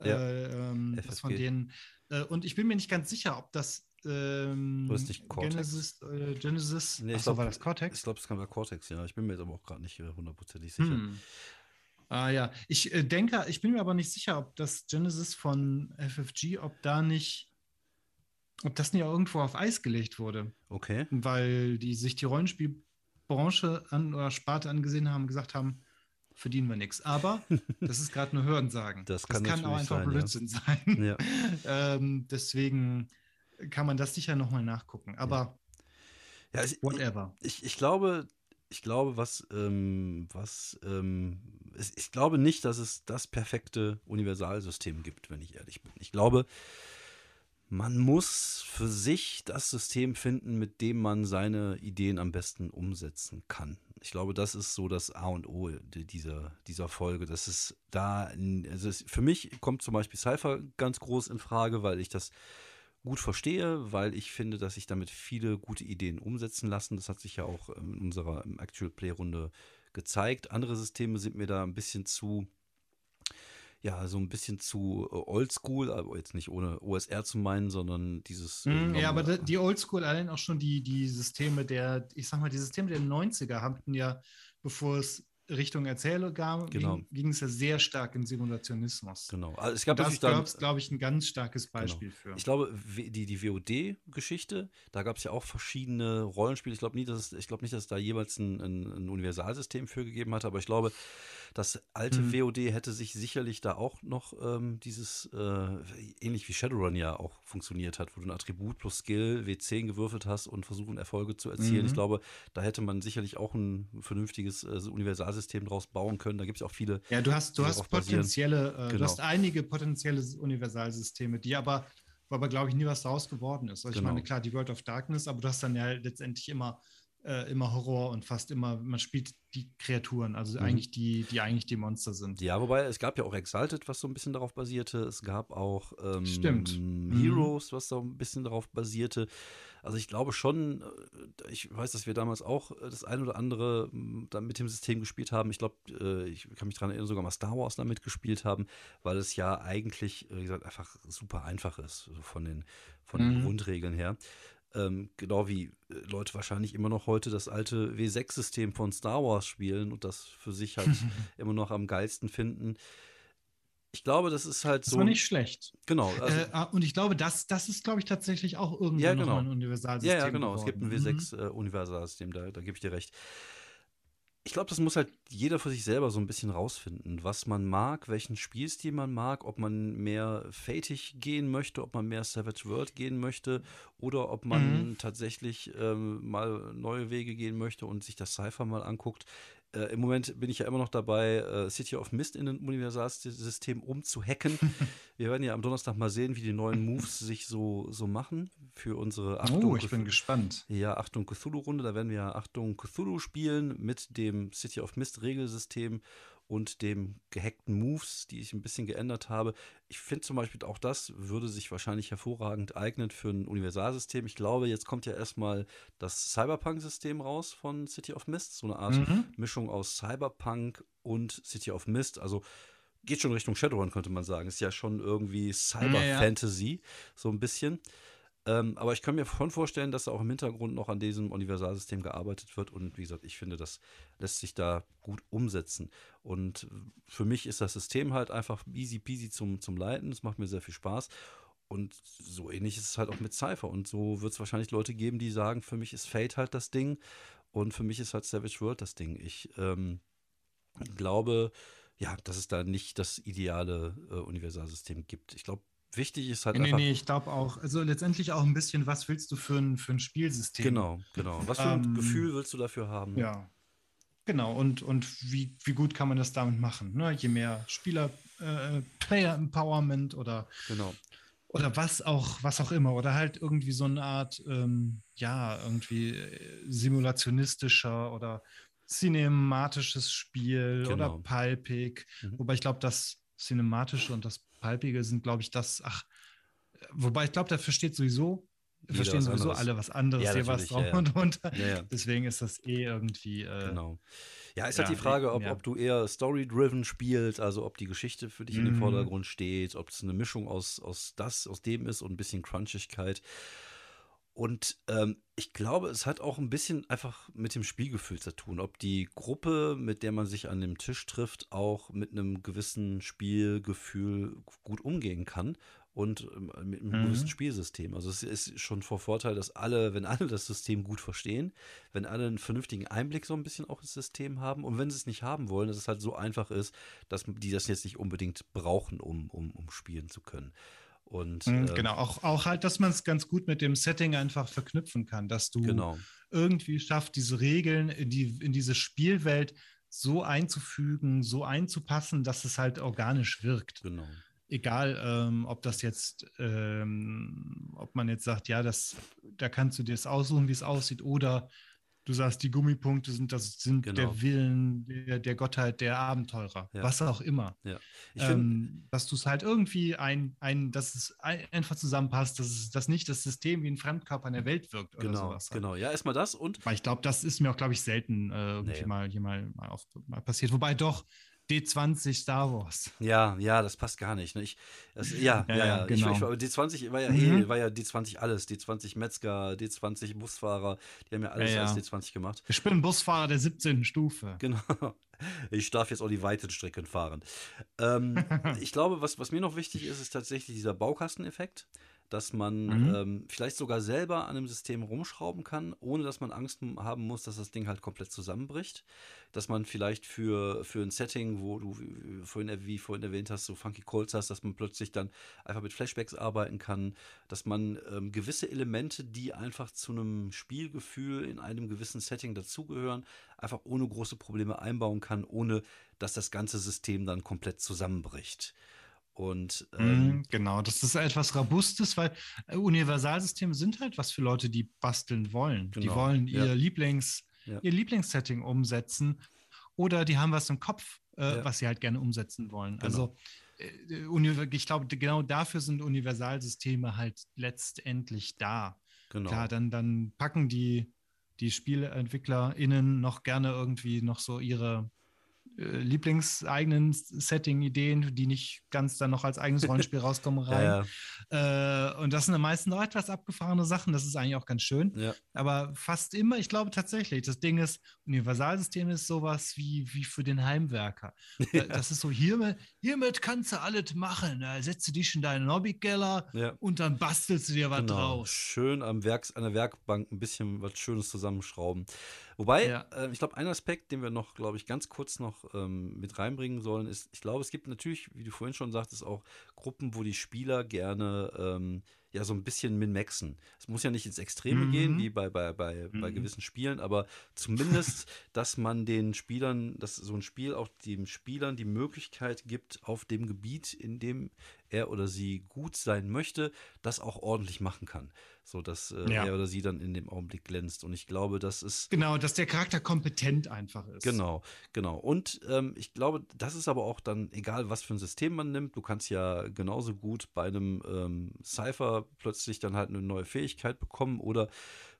ja. Äh, ähm, das von denen. Äh, und ich bin mir nicht ganz sicher, ob das ähm, nicht Genesis, äh, Genesis nee, ich glaub, war das Cortex? Ich glaube, es kann bei Cortex, ja. Ich bin mir jetzt aber auch gerade nicht hundertprozentig sicher. Hm. Ah ja, ich äh, denke, ich bin mir aber nicht sicher, ob das Genesis von FFG, ob da nicht, ob das nicht auch irgendwo auf Eis gelegt wurde. Okay. Weil die sich die Rollenspielbranche an, oder Sparte angesehen haben, gesagt haben, verdienen wir nichts. Aber (laughs) das ist gerade nur Hörensagen. Das kann, das kann auch einfach sein, Blödsinn ja. sein. Ja. (laughs) ähm, deswegen kann man das sicher nochmal nachgucken. Aber ja. ich, whatever. Ich, ich, glaube, ich glaube, was, ähm, was ähm, ich glaube nicht, dass es das perfekte Universalsystem gibt, wenn ich ehrlich bin. Ich glaube, man muss für sich das System finden, mit dem man seine Ideen am besten umsetzen kann. Ich glaube, das ist so das A und O dieser, dieser Folge. Das ist da, also für mich kommt zum Beispiel Cypher ganz groß in Frage, weil ich das gut verstehe, weil ich finde, dass sich damit viele gute Ideen umsetzen lassen. Das hat sich ja auch in unserer Actual Play Runde gezeigt. Andere Systeme sind mir da ein bisschen zu, ja, so ein bisschen zu äh, oldschool, aber jetzt nicht ohne OSR zu meinen, sondern dieses. Mm, ja, aber die Oldschool, allein auch schon die, die Systeme der, ich sag mal, die Systeme der 90er hatten ja, bevor es Richtung Erzählung genau. ging, es ja sehr stark in Simulationismus. Genau. Also es gab das gab es, glaube ich, ein ganz starkes genau. Beispiel genau. für. Ich glaube, die, die WOD-Geschichte, da gab es ja auch verschiedene Rollenspiele. Ich glaube nicht, dass es, nicht, dass es da jeweils ein, ein, ein Universalsystem für gegeben hat, aber ich glaube, das alte mhm. WOD hätte sich sicherlich da auch noch ähm, dieses, äh, ähnlich wie Shadowrun ja auch funktioniert hat, wo du ein Attribut plus Skill W10 gewürfelt hast und versuchen, Erfolge zu erzielen. Mhm. Ich glaube, da hätte man sicherlich auch ein vernünftiges äh, Universalsystem draus bauen können. Da gibt es auch viele. Ja, du hast, du hast potenzielle, äh, genau. du hast einige potenzielle Universalsysteme, die aber aber glaube ich nie was daraus geworden ist. Also genau. ich meine, klar, die World of Darkness, aber du hast dann ja letztendlich immer äh, immer Horror und fast immer, man spielt die Kreaturen, also mhm. eigentlich die, die eigentlich die Monster sind. Ja, wobei es gab ja auch Exalted, was so ein bisschen darauf basierte. Es gab auch ähm, Stimmt. Heroes, mhm. was so ein bisschen darauf basierte. Also ich glaube schon, äh, ich weiß, dass wir damals auch äh, das ein oder andere dann mit dem System gespielt haben. Ich glaube, äh, ich kann mich daran erinnern, sogar mal Star Wars damit gespielt haben, weil es ja eigentlich, wie gesagt, einfach super einfach ist, so von den, von den mhm. Grundregeln her. Ähm, genau wie Leute wahrscheinlich immer noch heute das alte W6-System von Star Wars spielen und das für sich halt (laughs) immer noch am geilsten finden ich glaube, das ist halt so. Das war nicht schlecht. Genau. Also, äh, ah, und ich glaube, das, das ist, glaube ich, tatsächlich auch irgendwie ja, genau. ein Universalsystem. Ja, ja, genau. Geworden. Es gibt ein W6-Universalsystem, mhm. äh, da, da gebe ich dir recht. Ich glaube, das muss halt jeder für sich selber so ein bisschen rausfinden, was man mag, welchen Spielstil man mag, ob man mehr Fatig gehen möchte, ob man mehr Savage World gehen möchte oder ob man mhm. tatsächlich ähm, mal neue Wege gehen möchte und sich das Cypher mal anguckt. Äh, Im Moment bin ich ja immer noch dabei, äh, City of Mist in ein Universalsystem umzuhacken. (laughs) Wir werden ja am Donnerstag mal sehen, wie die neuen Moves sich so, so machen für unsere Achtung. Oh, ich bin gespannt. Ja, Achtung Cthulhu-Runde. Da werden wir Achtung Cthulhu spielen mit dem City of Mist Regelsystem und dem gehackten Moves, die ich ein bisschen geändert habe. Ich finde zum Beispiel auch das würde sich wahrscheinlich hervorragend eignen für ein Universalsystem. Ich glaube, jetzt kommt ja erstmal das Cyberpunk-System raus von City of Mist, so eine Art mhm. Mischung aus Cyberpunk und City of Mist. Also geht schon Richtung Shadowrun, könnte man sagen. Ist ja schon irgendwie Cyber-Fantasy, ja, ja. so ein bisschen. Ähm, aber ich kann mir schon vorstellen, dass auch im Hintergrund noch an diesem Universalsystem gearbeitet wird. Und wie gesagt, ich finde, das lässt sich da gut umsetzen. Und für mich ist das System halt einfach easy peasy zum, zum Leiten. Es macht mir sehr viel Spaß. Und so ähnlich ist es halt auch mit Cypher. Und so wird es wahrscheinlich Leute geben, die sagen, für mich ist Fate halt das Ding. Und für mich ist halt Savage World das Ding. Ich ähm, glaube, ja, dass es da nicht das ideale äh, Universalsystem gibt. Ich glaube, wichtig ist halt nee, einfach. Nee, nee, ich glaube auch. Also letztendlich auch ein bisschen, was willst du für ein, für ein Spielsystem? Genau, genau. Was für ein ähm, Gefühl willst du dafür haben? Ja. Genau, und, und wie, wie gut kann man das damit machen? Ne? Je mehr Spieler, äh, Player Empowerment oder, genau. oder was auch, was auch immer. Oder halt irgendwie so eine Art, ähm, ja, irgendwie äh, simulationistischer oder cinematisches Spiel genau. oder palpig. Mhm. Wobei ich glaube, das Cinematische und das Palpige sind, glaube ich, das, ach, wobei ich glaube, da versteht sowieso, Jeder verstehen sowieso anderes. alle was anderes, ja, hier was drauf ja, und runter. Ja, Deswegen ist das eh irgendwie. Äh, genau. Ja, ist halt die Frage, ob, ob du eher story-driven spielst, also ob die Geschichte für dich mhm. in den mhm. Vordergrund steht, ob es eine Mischung aus, aus das, aus dem ist und ein bisschen Crunchigkeit. Und ähm, ich glaube, es hat auch ein bisschen einfach mit dem Spielgefühl zu tun. Ob die Gruppe, mit der man sich an dem Tisch trifft, auch mit einem gewissen Spielgefühl gut umgehen kann und ähm, mit einem mhm. gewissen Spielsystem. Also es ist schon vor Vorteil, dass alle, wenn alle das System gut verstehen, wenn alle einen vernünftigen Einblick so ein bisschen auch ins System haben und wenn sie es nicht haben wollen, dass es halt so einfach ist, dass die das jetzt nicht unbedingt brauchen, um, um, um spielen zu können. Und, mhm, äh, genau, auch, auch halt, dass man es ganz gut mit dem Setting einfach verknüpfen kann, dass du genau. irgendwie schaffst, diese Regeln in, die, in diese Spielwelt so einzufügen, so einzupassen, dass es halt organisch wirkt. Genau. Egal, ähm, ob das jetzt, ähm, ob man jetzt sagt, ja, das, da kannst du dir das aussuchen, wie es aussieht, oder du sagst, die Gummipunkte sind das sind genau. der Willen der, der, Gottheit der Abenteurer, ja. was auch immer. Ja. Ähm, dass du es halt irgendwie ein, ein, dass es ein, einfach zusammenpasst, dass es dass nicht das System wie ein Fremdkörper in der Welt wirkt oder genau, sowas. Halt. Genau, ja, erstmal das und. Weil ich glaube, das ist mir auch, glaube ich, selten äh, irgendwie nee. mal, hier mal, mal, auf, mal passiert. Wobei doch, D20 Star Wars. Ja, ja, das passt gar nicht. Ne? Ich, das, ja, ja, ja, ja, genau. Ich, ich, D20 war ja mhm. eh, war ja D20 alles. D20 Metzger, D20 Busfahrer, die haben ja alles ja, als D20 gemacht. Ich bin Busfahrer der 17. Stufe. Genau. Ich darf jetzt auch die weiten Strecken fahren. Ähm, (laughs) ich glaube, was, was mir noch wichtig ist, ist tatsächlich dieser Baukasteneffekt dass man mhm. ähm, vielleicht sogar selber an einem System rumschrauben kann, ohne dass man Angst haben muss, dass das Ding halt komplett zusammenbricht. Dass man vielleicht für, für ein Setting, wo du vorhin, wie vorhin erwähnt hast, so Funky Colts hast, dass man plötzlich dann einfach mit Flashbacks arbeiten kann, dass man ähm, gewisse Elemente, die einfach zu einem Spielgefühl in einem gewissen Setting dazugehören, einfach ohne große Probleme einbauen kann, ohne dass das ganze System dann komplett zusammenbricht. Und ähm, genau, das ist etwas Robustes, weil äh, Universalsysteme sind halt was für Leute, die basteln wollen. Genau, die wollen ihr ja. Lieblings, ja. ihr Lieblingssetting umsetzen oder die haben was im Kopf, äh, ja. was sie halt gerne umsetzen wollen. Genau. Also äh, ich glaube, genau dafür sind Universalsysteme halt letztendlich da. Genau. Klar, dann, dann packen die, die SpieleentwicklerInnen noch gerne irgendwie noch so ihre äh, Lieblingseigenen Setting-Ideen, die nicht ganz dann noch als eigenes Rollenspiel (laughs) rauskommen, rein. Ja. Äh, und das sind am meisten noch etwas abgefahrene Sachen. Das ist eigentlich auch ganz schön. Ja. Aber fast immer, ich glaube tatsächlich, das Ding ist, Universalsystem ist sowas wie, wie für den Heimwerker. (laughs) Ja. Das ist so, hiermit, hiermit kannst du alles machen. Da setze dich in deinen Hobbykeller und dann bastelst du dir was genau. draus. Schön am Werks, an der Werkbank ein bisschen was Schönes zusammenschrauben. Wobei, ja. äh, ich glaube, ein Aspekt, den wir noch, glaube ich, ganz kurz noch ähm, mit reinbringen sollen, ist, ich glaube, es gibt natürlich, wie du vorhin schon sagtest, auch Gruppen, wo die Spieler gerne ähm, ja so ein bisschen min-maxen. Es muss ja nicht ins Extreme mhm. gehen, wie bei, bei, bei, mhm. bei gewissen Spielen, aber zumindest, (laughs) dass man den Spielern, dass so ein Spiel auch den Spielern die Möglichkeit gibt, auf dem Gebiet, in dem er oder sie gut sein möchte, das auch ordentlich machen kann. So dass äh, ja. er oder sie dann in dem Augenblick glänzt. Und ich glaube, das ist. Genau, dass der Charakter kompetent einfach ist. Genau, genau. Und ähm, ich glaube, das ist aber auch dann, egal was für ein System man nimmt, du kannst ja genauso gut bei einem ähm, Cypher plötzlich dann halt eine neue Fähigkeit bekommen oder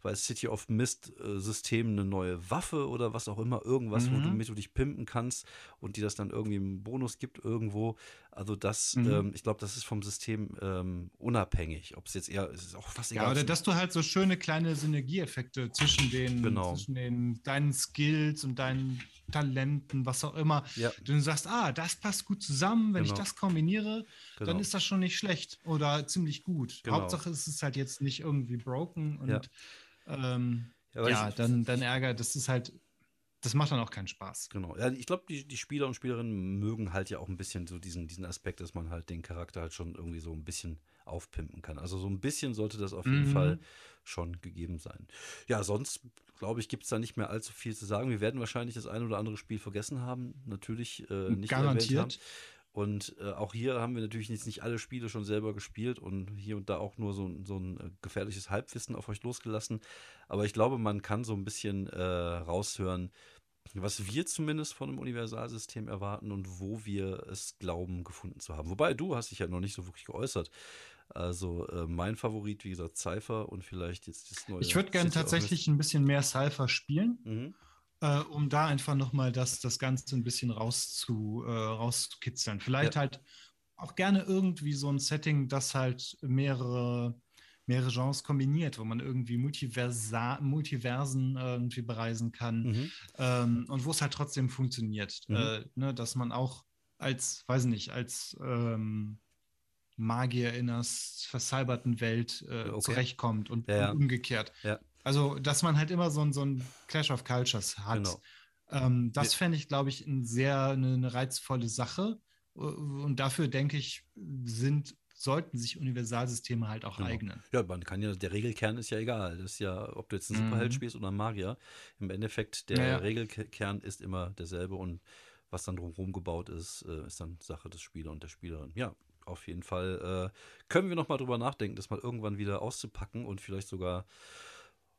bei City of Mist äh, System eine neue Waffe oder was auch immer, irgendwas, mhm. womit du dich pimpen kannst und die das dann irgendwie einen Bonus gibt irgendwo. Also das, mhm. ähm, ich glaube, das ist vom System ähm, unabhängig. Ob es jetzt eher, es ist auch fast egal. Ja, oder dass du halt so schöne kleine Synergieeffekte zwischen den, genau. zwischen den deinen Skills und deinen Talenten, was auch immer. Ja. Du sagst, ah, das passt gut zusammen, wenn genau. ich das kombiniere, genau. dann ist das schon nicht schlecht oder ziemlich gut. Genau. Hauptsache ist es halt jetzt nicht irgendwie broken und ja. Ähm, ja, ja dann, dann Ärger, das ist halt, das macht dann auch keinen Spaß. Genau. Ja, ich glaube, die, die Spieler und Spielerinnen mögen halt ja auch ein bisschen so diesen, diesen Aspekt, dass man halt den Charakter halt schon irgendwie so ein bisschen aufpimpen kann. Also so ein bisschen sollte das auf jeden mhm. Fall schon gegeben sein. Ja, sonst glaube ich, gibt es da nicht mehr allzu viel zu sagen. Wir werden wahrscheinlich das ein oder andere Spiel vergessen haben, natürlich äh, nicht Garantiert. erwähnt haben. Und äh, auch hier haben wir natürlich jetzt nicht alle Spiele schon selber gespielt und hier und da auch nur so, so ein äh, gefährliches Halbwissen auf euch losgelassen. Aber ich glaube, man kann so ein bisschen äh, raushören, was wir zumindest von einem Universalsystem erwarten und wo wir es glauben, gefunden zu haben. Wobei du hast dich ja noch nicht so wirklich geäußert. Also äh, mein Favorit, wie gesagt, Cypher und vielleicht jetzt das neue. Ich würde gerne tatsächlich ein bisschen mehr Cypher spielen. Mhm äh, um da einfach nochmal das, das Ganze ein bisschen rauszu, äh, rauszukitzeln. Vielleicht ja. halt auch gerne irgendwie so ein Setting, das halt mehrere, mehrere Genres kombiniert, wo man irgendwie Multiversa Multiversen irgendwie bereisen kann mhm. ähm, und wo es halt trotzdem funktioniert. Mhm. Äh, ne, dass man auch als, weiß nicht, als ähm, Magier in einer versalberten Welt äh, okay. zurechtkommt und, ja, ja. und umgekehrt. Ja. Also, dass man halt immer so, so ein Clash of Cultures hat. Genau. Ähm, das fände ich, glaube ich, ein sehr, eine, eine, reizvolle Sache. Und dafür, denke ich, sind, sollten sich Universalsysteme halt auch genau. eignen. Ja, man kann ja, der Regelkern ist ja egal. Das ist ja, ob du jetzt einen Superheld mhm. spielst oder einen Magier. Im Endeffekt, der ja, Regelkern ist immer derselbe und was dann drumherum gebaut ist, äh, ist dann Sache des Spielers und der Spielerin. Ja, auf jeden Fall äh, können wir noch mal drüber nachdenken, das mal irgendwann wieder auszupacken und vielleicht sogar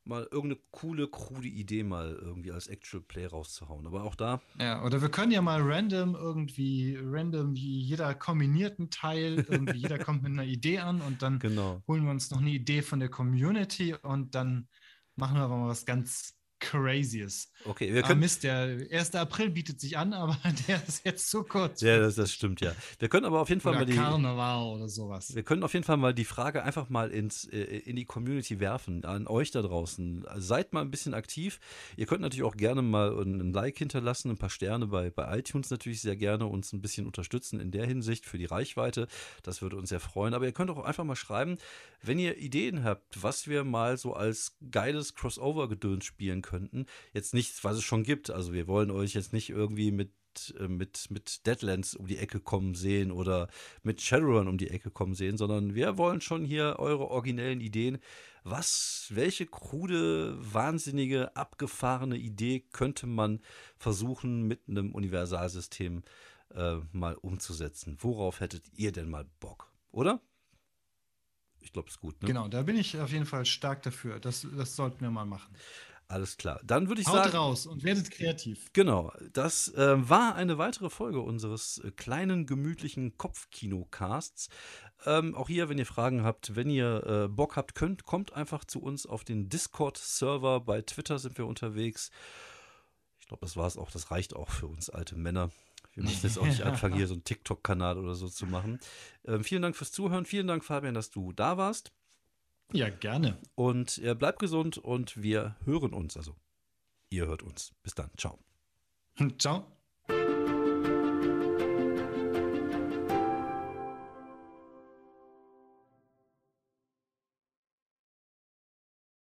mal irgendeine coole, krude Idee mal irgendwie als Actual Play rauszuhauen. Aber auch da. Ja, oder wir können ja mal random irgendwie, random wie jeder kombinierten Teil, irgendwie jeder kommt mit einer Idee an und dann genau. holen wir uns noch eine Idee von der Community und dann machen wir aber mal was ganz Crazyes. Okay, wir können. Ah, Mist, der 1. April bietet sich an, aber (laughs) der ist jetzt zu kurz. Ja, das, das stimmt, ja. Wir können aber auf jeden Fall oder mal die. Karneval oder sowas. Wir können auf jeden Fall mal die Frage einfach mal ins, äh, in die Community werfen, an euch da draußen. Seid mal ein bisschen aktiv. Ihr könnt natürlich auch gerne mal ein Like hinterlassen, ein paar Sterne bei, bei iTunes natürlich sehr gerne uns ein bisschen unterstützen in der Hinsicht für die Reichweite. Das würde uns sehr freuen. Aber ihr könnt auch einfach mal schreiben, wenn ihr Ideen habt, was wir mal so als geiles Crossover-Gedöns spielen könnten. Jetzt nichts, was es schon gibt. Also wir wollen euch jetzt nicht irgendwie mit äh, mit, mit Deadlands um die Ecke kommen sehen oder mit Shadowrun um die Ecke kommen sehen, sondern wir wollen schon hier eure originellen Ideen. Was, welche krude, wahnsinnige, abgefahrene Idee könnte man versuchen mit einem Universalsystem äh, mal umzusetzen. Worauf hättet ihr denn mal Bock, oder? Ich glaube, es ist gut. Ne? Genau, da bin ich auf jeden Fall stark dafür. Das, das sollten wir mal machen. Alles klar. Dann würde ich Haut sagen. raus und werdet kreativ. Genau. Das äh, war eine weitere Folge unseres äh, kleinen, gemütlichen Kopfkino-Casts. Ähm, auch hier, wenn ihr Fragen habt, wenn ihr äh, Bock habt, könnt, kommt einfach zu uns auf den Discord-Server. Bei Twitter sind wir unterwegs. Ich glaube, das war es auch. Das reicht auch für uns alte Männer. Wir müssen jetzt auch nicht (laughs) anfangen, hier so einen TikTok-Kanal oder so zu machen. Ähm, vielen Dank fürs Zuhören. Vielen Dank, Fabian, dass du da warst. Ja, gerne. Und äh, bleibt gesund und wir hören uns. Also, ihr hört uns. Bis dann. Ciao. (laughs) Ciao.